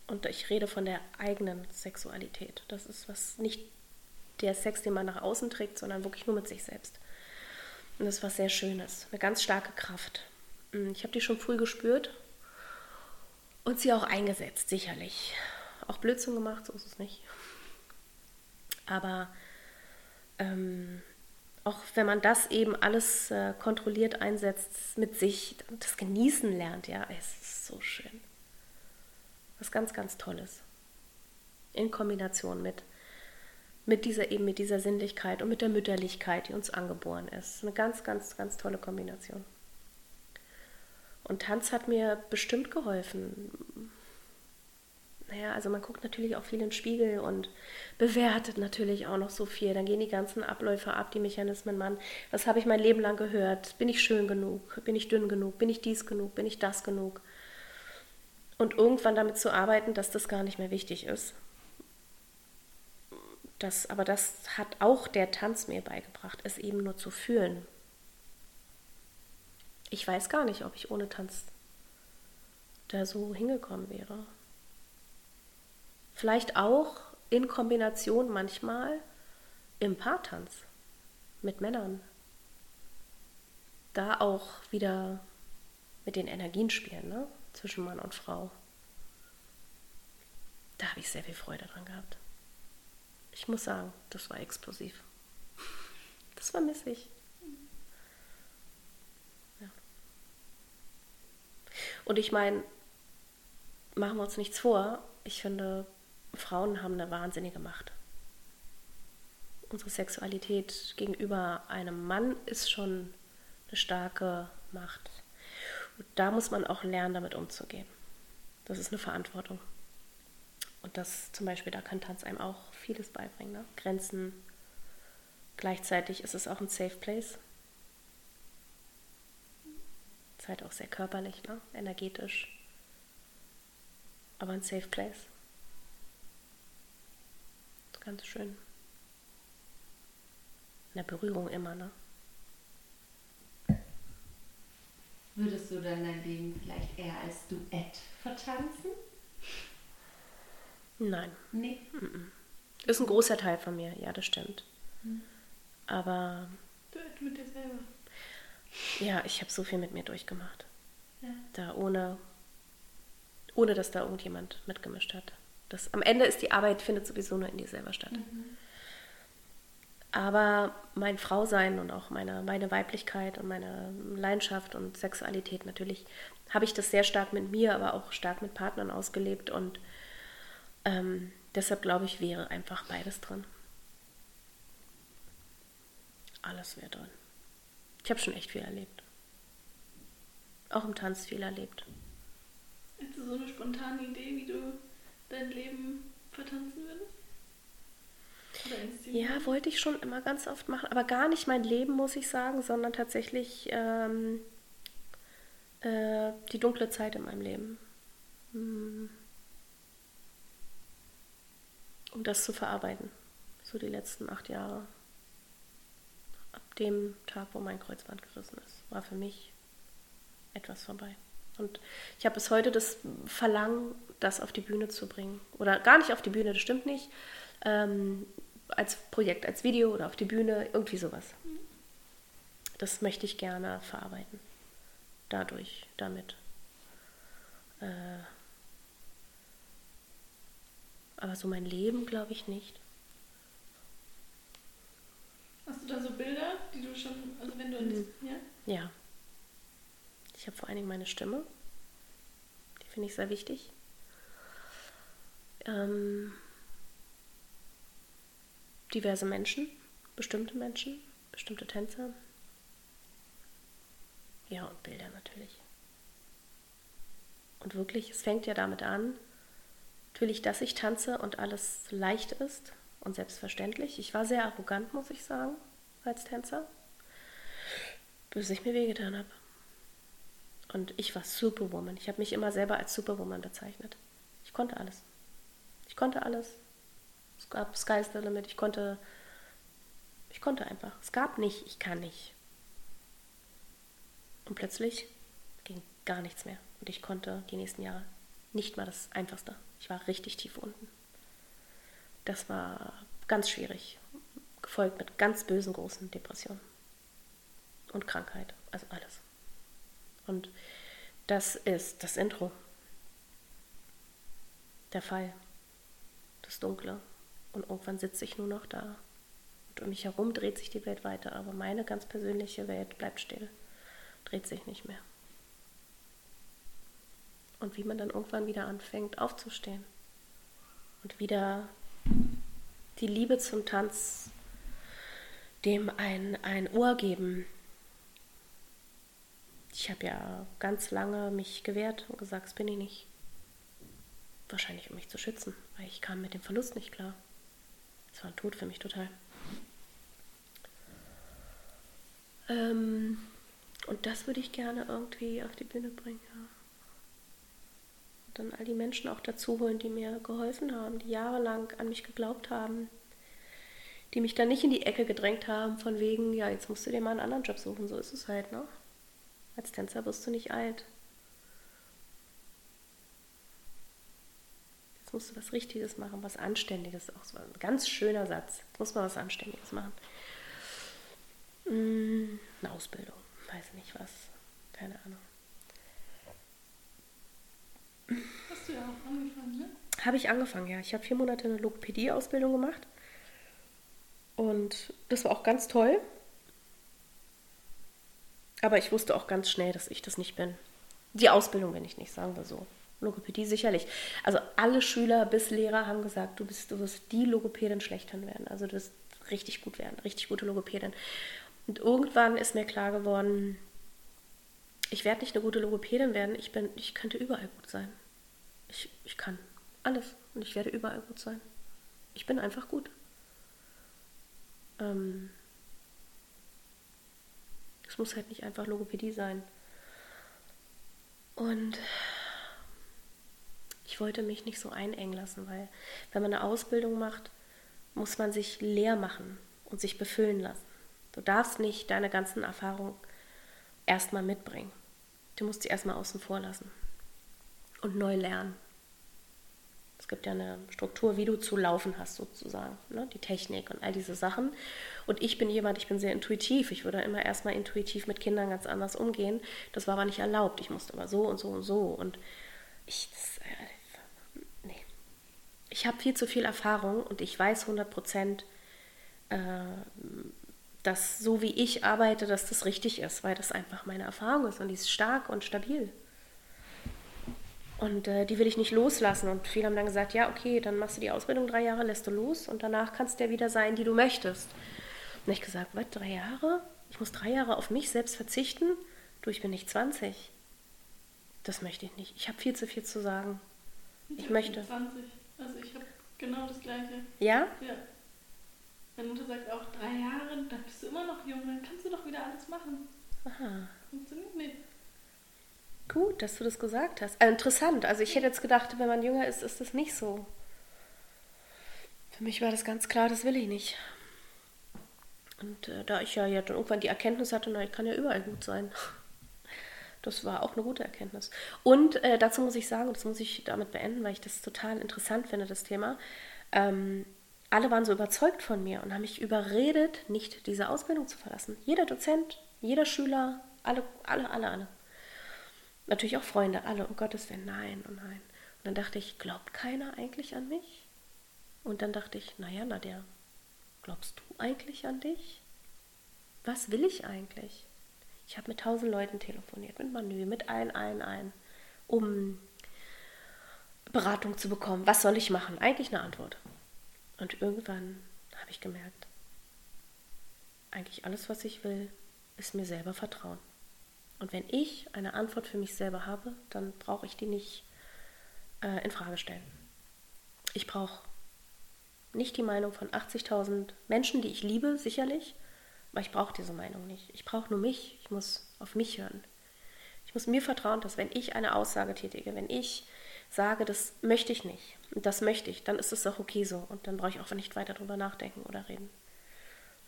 Und ich rede von der eigenen Sexualität. Das ist was nicht der Sex, den man nach außen trägt, sondern wirklich nur mit sich selbst. Und das ist was sehr Schönes, eine ganz starke Kraft. Mm, ich habe die schon früh gespürt und sie auch eingesetzt, sicherlich. Auch Blödsinn gemacht, so ist es nicht. Aber ähm, auch wenn man das eben alles äh, kontrolliert einsetzt, mit sich das Genießen lernt, ja, es ist so schön. Was ganz, ganz Tolles. In Kombination mit, mit dieser eben mit dieser Sinnlichkeit und mit der Mütterlichkeit, die uns angeboren ist. Eine ganz, ganz, ganz tolle Kombination. Und Tanz hat mir bestimmt geholfen. Naja, also man guckt natürlich auch viel in den Spiegel und bewertet natürlich auch noch so viel. Dann gehen die ganzen Abläufe ab, die Mechanismen, Mann. Was habe ich mein Leben lang gehört? Bin ich schön genug? Bin ich dünn genug? Bin ich dies genug? Bin ich das genug? Und irgendwann damit zu arbeiten, dass das gar nicht mehr wichtig ist. Das, aber das hat auch der Tanz mir beigebracht, es eben nur zu fühlen. Ich weiß gar nicht, ob ich ohne Tanz da so hingekommen wäre. Vielleicht auch in Kombination manchmal im Paartanz mit Männern. Da auch wieder mit den Energien spielen, ne? Zwischen Mann und Frau. Da habe ich sehr viel Freude dran gehabt. Ich muss sagen, das war explosiv. Das vermisse ich. Ja. Und ich meine, machen wir uns nichts vor, ich finde, Frauen haben eine wahnsinnige Macht. Unsere Sexualität gegenüber einem Mann ist schon eine starke Macht. Da muss man auch lernen, damit umzugehen. Das ist eine Verantwortung. Und das zum Beispiel, da kann Tanz einem auch vieles beibringen. Ne? Grenzen. Gleichzeitig ist es auch ein Safe Place. Ist halt auch sehr körperlich, ne? energetisch. Aber ein Safe Place. Ganz schön. In der Berührung immer, ne? Würdest du dann dein Leben vielleicht eher als Duett vertanzen? Nein. Nee. Ist ein großer Teil von mir, ja, das stimmt. Aber. Duett mit dir selber. Ja, ich habe so viel mit mir durchgemacht. Ja. Da ohne, ohne dass da irgendjemand mitgemischt hat. Das, am Ende ist die Arbeit, findet sowieso nur in dir selber statt. Aber mein Frausein und auch meine, meine Weiblichkeit und meine Leidenschaft und Sexualität natürlich, habe ich das sehr stark mit mir, aber auch stark mit Partnern ausgelebt. Und ähm, deshalb glaube ich, wäre einfach beides drin. Alles wäre drin. Ich habe schon echt viel erlebt. Auch im Tanz viel erlebt. Hast du so eine spontane Idee, wie du dein Leben vertanzen würdest? Ja, wollte ich schon immer ganz oft machen, aber gar nicht mein Leben, muss ich sagen, sondern tatsächlich ähm, äh, die dunkle Zeit in meinem Leben. Hm. Um das zu verarbeiten. So die letzten acht Jahre. Ab dem Tag, wo mein Kreuzband gerissen ist, war für mich etwas vorbei. Und ich habe bis heute das Verlangen, das auf die Bühne zu bringen. Oder gar nicht auf die Bühne, das stimmt nicht. Ähm, als Projekt, als Video oder auf die Bühne, irgendwie sowas. Das möchte ich gerne verarbeiten. Dadurch, damit. Äh, aber so mein Leben glaube ich nicht. Hast du da so Bilder, die du schon, also wenn du ins, ja? Ja. Ich habe vor allen Dingen meine Stimme. Die finde ich sehr wichtig. Ähm, diverse Menschen, bestimmte Menschen, bestimmte Tänzer. Ja, und Bilder natürlich. Und wirklich, es fängt ja damit an, natürlich, dass ich tanze und alles leicht ist und selbstverständlich. Ich war sehr arrogant, muss ich sagen, als Tänzer, bis ich mir wehgetan habe. Und ich war Superwoman. Ich habe mich immer selber als Superwoman bezeichnet. Ich konnte alles. Ich konnte alles. Es gab Sky's the Limit. Ich konnte, ich konnte einfach. Es gab nicht, ich kann nicht. Und plötzlich ging gar nichts mehr. Und ich konnte die nächsten Jahre nicht mal das Einfachste. Ich war richtig tief unten. Das war ganz schwierig. Gefolgt mit ganz bösen, großen Depressionen. Und Krankheit. Also alles. Und das ist das Intro. Der Fall. Das Dunkle. Und irgendwann sitze ich nur noch da. Und um mich herum dreht sich die Welt weiter, aber meine ganz persönliche Welt bleibt still. Dreht sich nicht mehr. Und wie man dann irgendwann wieder anfängt aufzustehen. Und wieder die Liebe zum Tanz dem ein, ein Ohr geben, ich habe ja ganz lange mich gewehrt und gesagt, das bin ich nicht. Wahrscheinlich, um mich zu schützen, weil ich kam mit dem Verlust nicht klar. Es war Tod für mich total. Ähm, und das würde ich gerne irgendwie auf die Bühne bringen, ja. Und dann all die Menschen auch dazu holen, die mir geholfen haben, die jahrelang an mich geglaubt haben, die mich dann nicht in die Ecke gedrängt haben, von wegen, ja, jetzt musst du dir mal einen anderen Job suchen, so ist es halt, ne? Als Tänzer wirst du nicht alt. Jetzt musst du was Richtiges machen, was Anständiges. Auch so ein ganz schöner Satz. Jetzt muss man was Anständiges machen. Mm, eine Ausbildung, weiß nicht was. Keine Ahnung. Hast du ja auch angefangen, ne? Habe ich angefangen, ja. Ich habe vier Monate eine Logopädie-Ausbildung gemacht. Und das war auch ganz toll. Aber ich wusste auch ganz schnell, dass ich das nicht bin. Die Ausbildung bin ich nicht, sagen wir so. Logopädie sicherlich. Also alle Schüler bis Lehrer haben gesagt, du bist, du wirst die Logopädin schlechthin werden. Also du wirst richtig gut werden, richtig gute Logopädin. Und irgendwann ist mir klar geworden, ich werde nicht eine gute Logopädin werden, ich, bin, ich könnte überall gut sein. Ich, ich kann alles und ich werde überall gut sein. Ich bin einfach gut. Ähm, es muss halt nicht einfach Logopädie sein. Und ich wollte mich nicht so einengen lassen, weil wenn man eine Ausbildung macht, muss man sich leer machen und sich befüllen lassen. Du darfst nicht deine ganzen Erfahrungen erstmal mitbringen. Du musst sie erstmal außen vor lassen und neu lernen. Es gibt ja eine Struktur, wie du zu laufen hast, sozusagen. Ne? Die Technik und all diese Sachen. Und ich bin jemand, ich bin sehr intuitiv. Ich würde immer erstmal intuitiv mit Kindern ganz anders umgehen. Das war aber nicht erlaubt. Ich musste immer so und so und so. Und ich, das, äh. Ich habe viel zu viel Erfahrung und ich weiß 100 Prozent, äh, dass so wie ich arbeite, dass das richtig ist, weil das einfach meine Erfahrung ist und die ist stark und stabil. Und äh, die will ich nicht loslassen. Und viele haben dann gesagt, ja, okay, dann machst du die Ausbildung drei Jahre, lässt du los und danach kannst du ja wieder sein, die du möchtest. habe ich gesagt, was, drei Jahre? Ich muss drei Jahre auf mich selbst verzichten? Du, ich bin nicht 20. Das möchte ich nicht. Ich habe viel zu viel zu sagen. Ich, hab möchte. 20. Also ich habe genau das Gleiche. Ja? Ja. Meine Mutter sagt auch, drei Jahre, dann bist du immer noch jung, dann kannst du doch wieder alles machen. Aha. Funktioniert nicht. Gut, dass du das gesagt hast. Äh, interessant. Also ich hätte jetzt gedacht, wenn man jünger ist, ist das nicht so. Für mich war das ganz klar, das will ich nicht. Und äh, da ich ja, ja dann irgendwann die Erkenntnis hatte, na, ich kann ja überall gut sein. Das war auch eine gute Erkenntnis. Und äh, dazu muss ich sagen, und das muss ich damit beenden, weil ich das total interessant finde, das Thema. Ähm, alle waren so überzeugt von mir und haben mich überredet, nicht diese Ausbildung zu verlassen. Jeder Dozent, jeder Schüler, alle, alle, alle, alle. Natürlich auch Freunde, alle, um Gottes Willen, nein und nein. Und dann dachte ich, glaubt keiner eigentlich an mich? Und dann dachte ich, naja, Nadja, glaubst du eigentlich an dich? Was will ich eigentlich? Ich habe mit tausend Leuten telefoniert, mit Manü, mit allen, allen, allen, um Beratung zu bekommen. Was soll ich machen? Eigentlich eine Antwort. Und irgendwann habe ich gemerkt, eigentlich alles, was ich will, ist mir selber vertrauen. Und wenn ich eine Antwort für mich selber habe, dann brauche ich die nicht äh, in Frage stellen. Ich brauche nicht die Meinung von 80.000 Menschen, die ich liebe, sicherlich, aber ich brauche diese Meinung nicht. Ich brauche nur mich. Ich muss auf mich hören. Ich muss mir vertrauen, dass wenn ich eine Aussage tätige, wenn ich sage, das möchte ich nicht und das möchte ich, dann ist es auch okay so und dann brauche ich auch nicht weiter darüber nachdenken oder reden.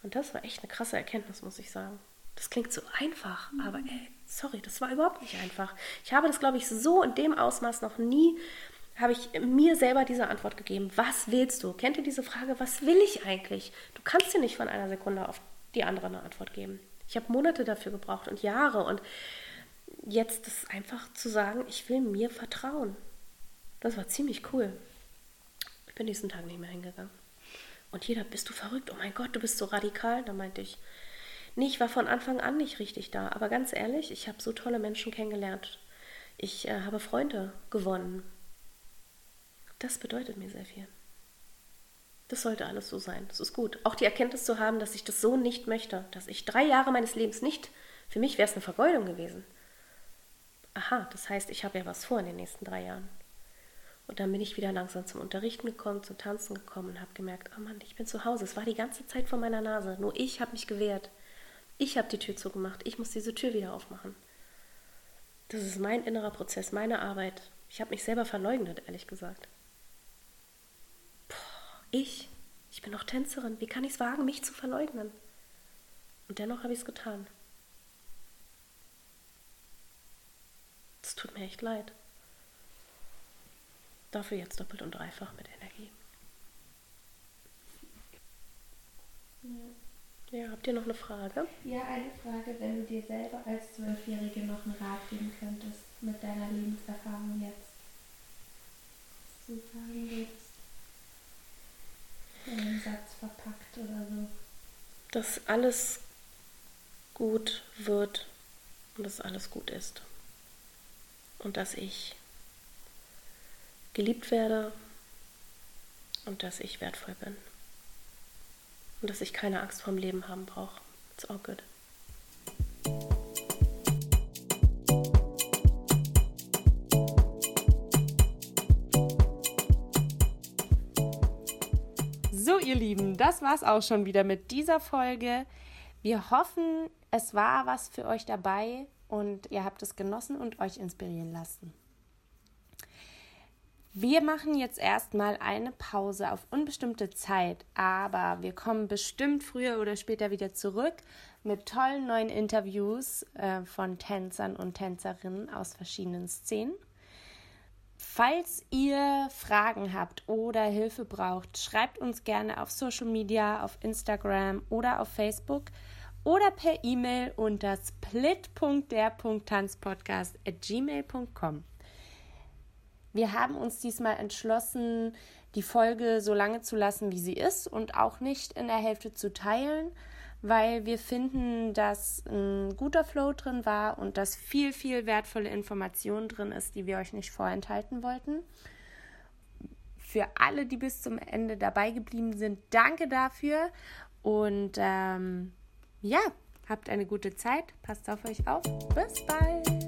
Und das war echt eine krasse Erkenntnis, muss ich sagen. Das klingt so einfach, aber ey, sorry, das war überhaupt nicht einfach. Ich habe das, glaube ich, so in dem Ausmaß noch nie, habe ich mir selber diese Antwort gegeben. Was willst du? Kennt ihr diese Frage, was will ich eigentlich? Du kannst dir nicht von einer Sekunde auf die andere eine Antwort geben. Ich habe Monate dafür gebraucht und Jahre und jetzt ist einfach zu sagen, ich will mir vertrauen. Das war ziemlich cool. Ich bin diesen Tag nicht mehr hingegangen. Und jeder, bist du verrückt? Oh mein Gott, du bist so radikal. Da meinte ich, nee, ich war von Anfang an nicht richtig da. Aber ganz ehrlich, ich habe so tolle Menschen kennengelernt. Ich äh, habe Freunde gewonnen. Das bedeutet mir sehr viel. Das sollte alles so sein. Das ist gut. Auch die Erkenntnis zu haben, dass ich das so nicht möchte. Dass ich drei Jahre meines Lebens nicht, für mich wäre es eine Vergeudung gewesen. Aha, das heißt, ich habe ja was vor in den nächsten drei Jahren. Und dann bin ich wieder langsam zum Unterrichten gekommen, zum Tanzen gekommen und habe gemerkt, oh Mann, ich bin zu Hause. Es war die ganze Zeit vor meiner Nase. Nur ich habe mich gewehrt. Ich habe die Tür zugemacht. Ich muss diese Tür wieder aufmachen. Das ist mein innerer Prozess, meine Arbeit. Ich habe mich selber verleugnet, ehrlich gesagt. Ich, ich bin doch Tänzerin. Wie kann ich es wagen, mich zu verleugnen? Und dennoch habe ich es getan. Es tut mir echt leid. Dafür jetzt doppelt und dreifach mit Energie. Ja. ja, habt ihr noch eine Frage? Ja, eine Frage, wenn du dir selber als Zwölfjährige noch einen Rat geben könntest mit deiner Lebenserfahrung jetzt. Was du sagen würdest in einen Satz verpackt oder so. Dass alles gut wird und dass alles gut ist. Und dass ich geliebt werde und dass ich wertvoll bin. Und dass ich keine Angst vorm Leben haben brauche. It's all good. Ihr Lieben, das war's auch schon wieder mit dieser Folge. Wir hoffen, es war was für euch dabei und ihr habt es genossen und euch inspirieren lassen. Wir machen jetzt erstmal eine Pause auf unbestimmte Zeit, aber wir kommen bestimmt früher oder später wieder zurück mit tollen neuen Interviews äh, von Tänzern und Tänzerinnen aus verschiedenen Szenen. Falls ihr Fragen habt oder Hilfe braucht, schreibt uns gerne auf Social Media, auf Instagram oder auf Facebook oder per E-Mail unter split.der.tanzpodcast at gmail.com. Wir haben uns diesmal entschlossen, die Folge so lange zu lassen, wie sie ist und auch nicht in der Hälfte zu teilen, weil wir finden, dass ein guter Flow drin war und dass viel, viel wertvolle Information drin ist, die wir euch nicht vorenthalten wollten. Für alle, die bis zum Ende dabei geblieben sind, danke dafür. Und ähm, ja, habt eine gute Zeit. Passt auf euch auf. Bis bald.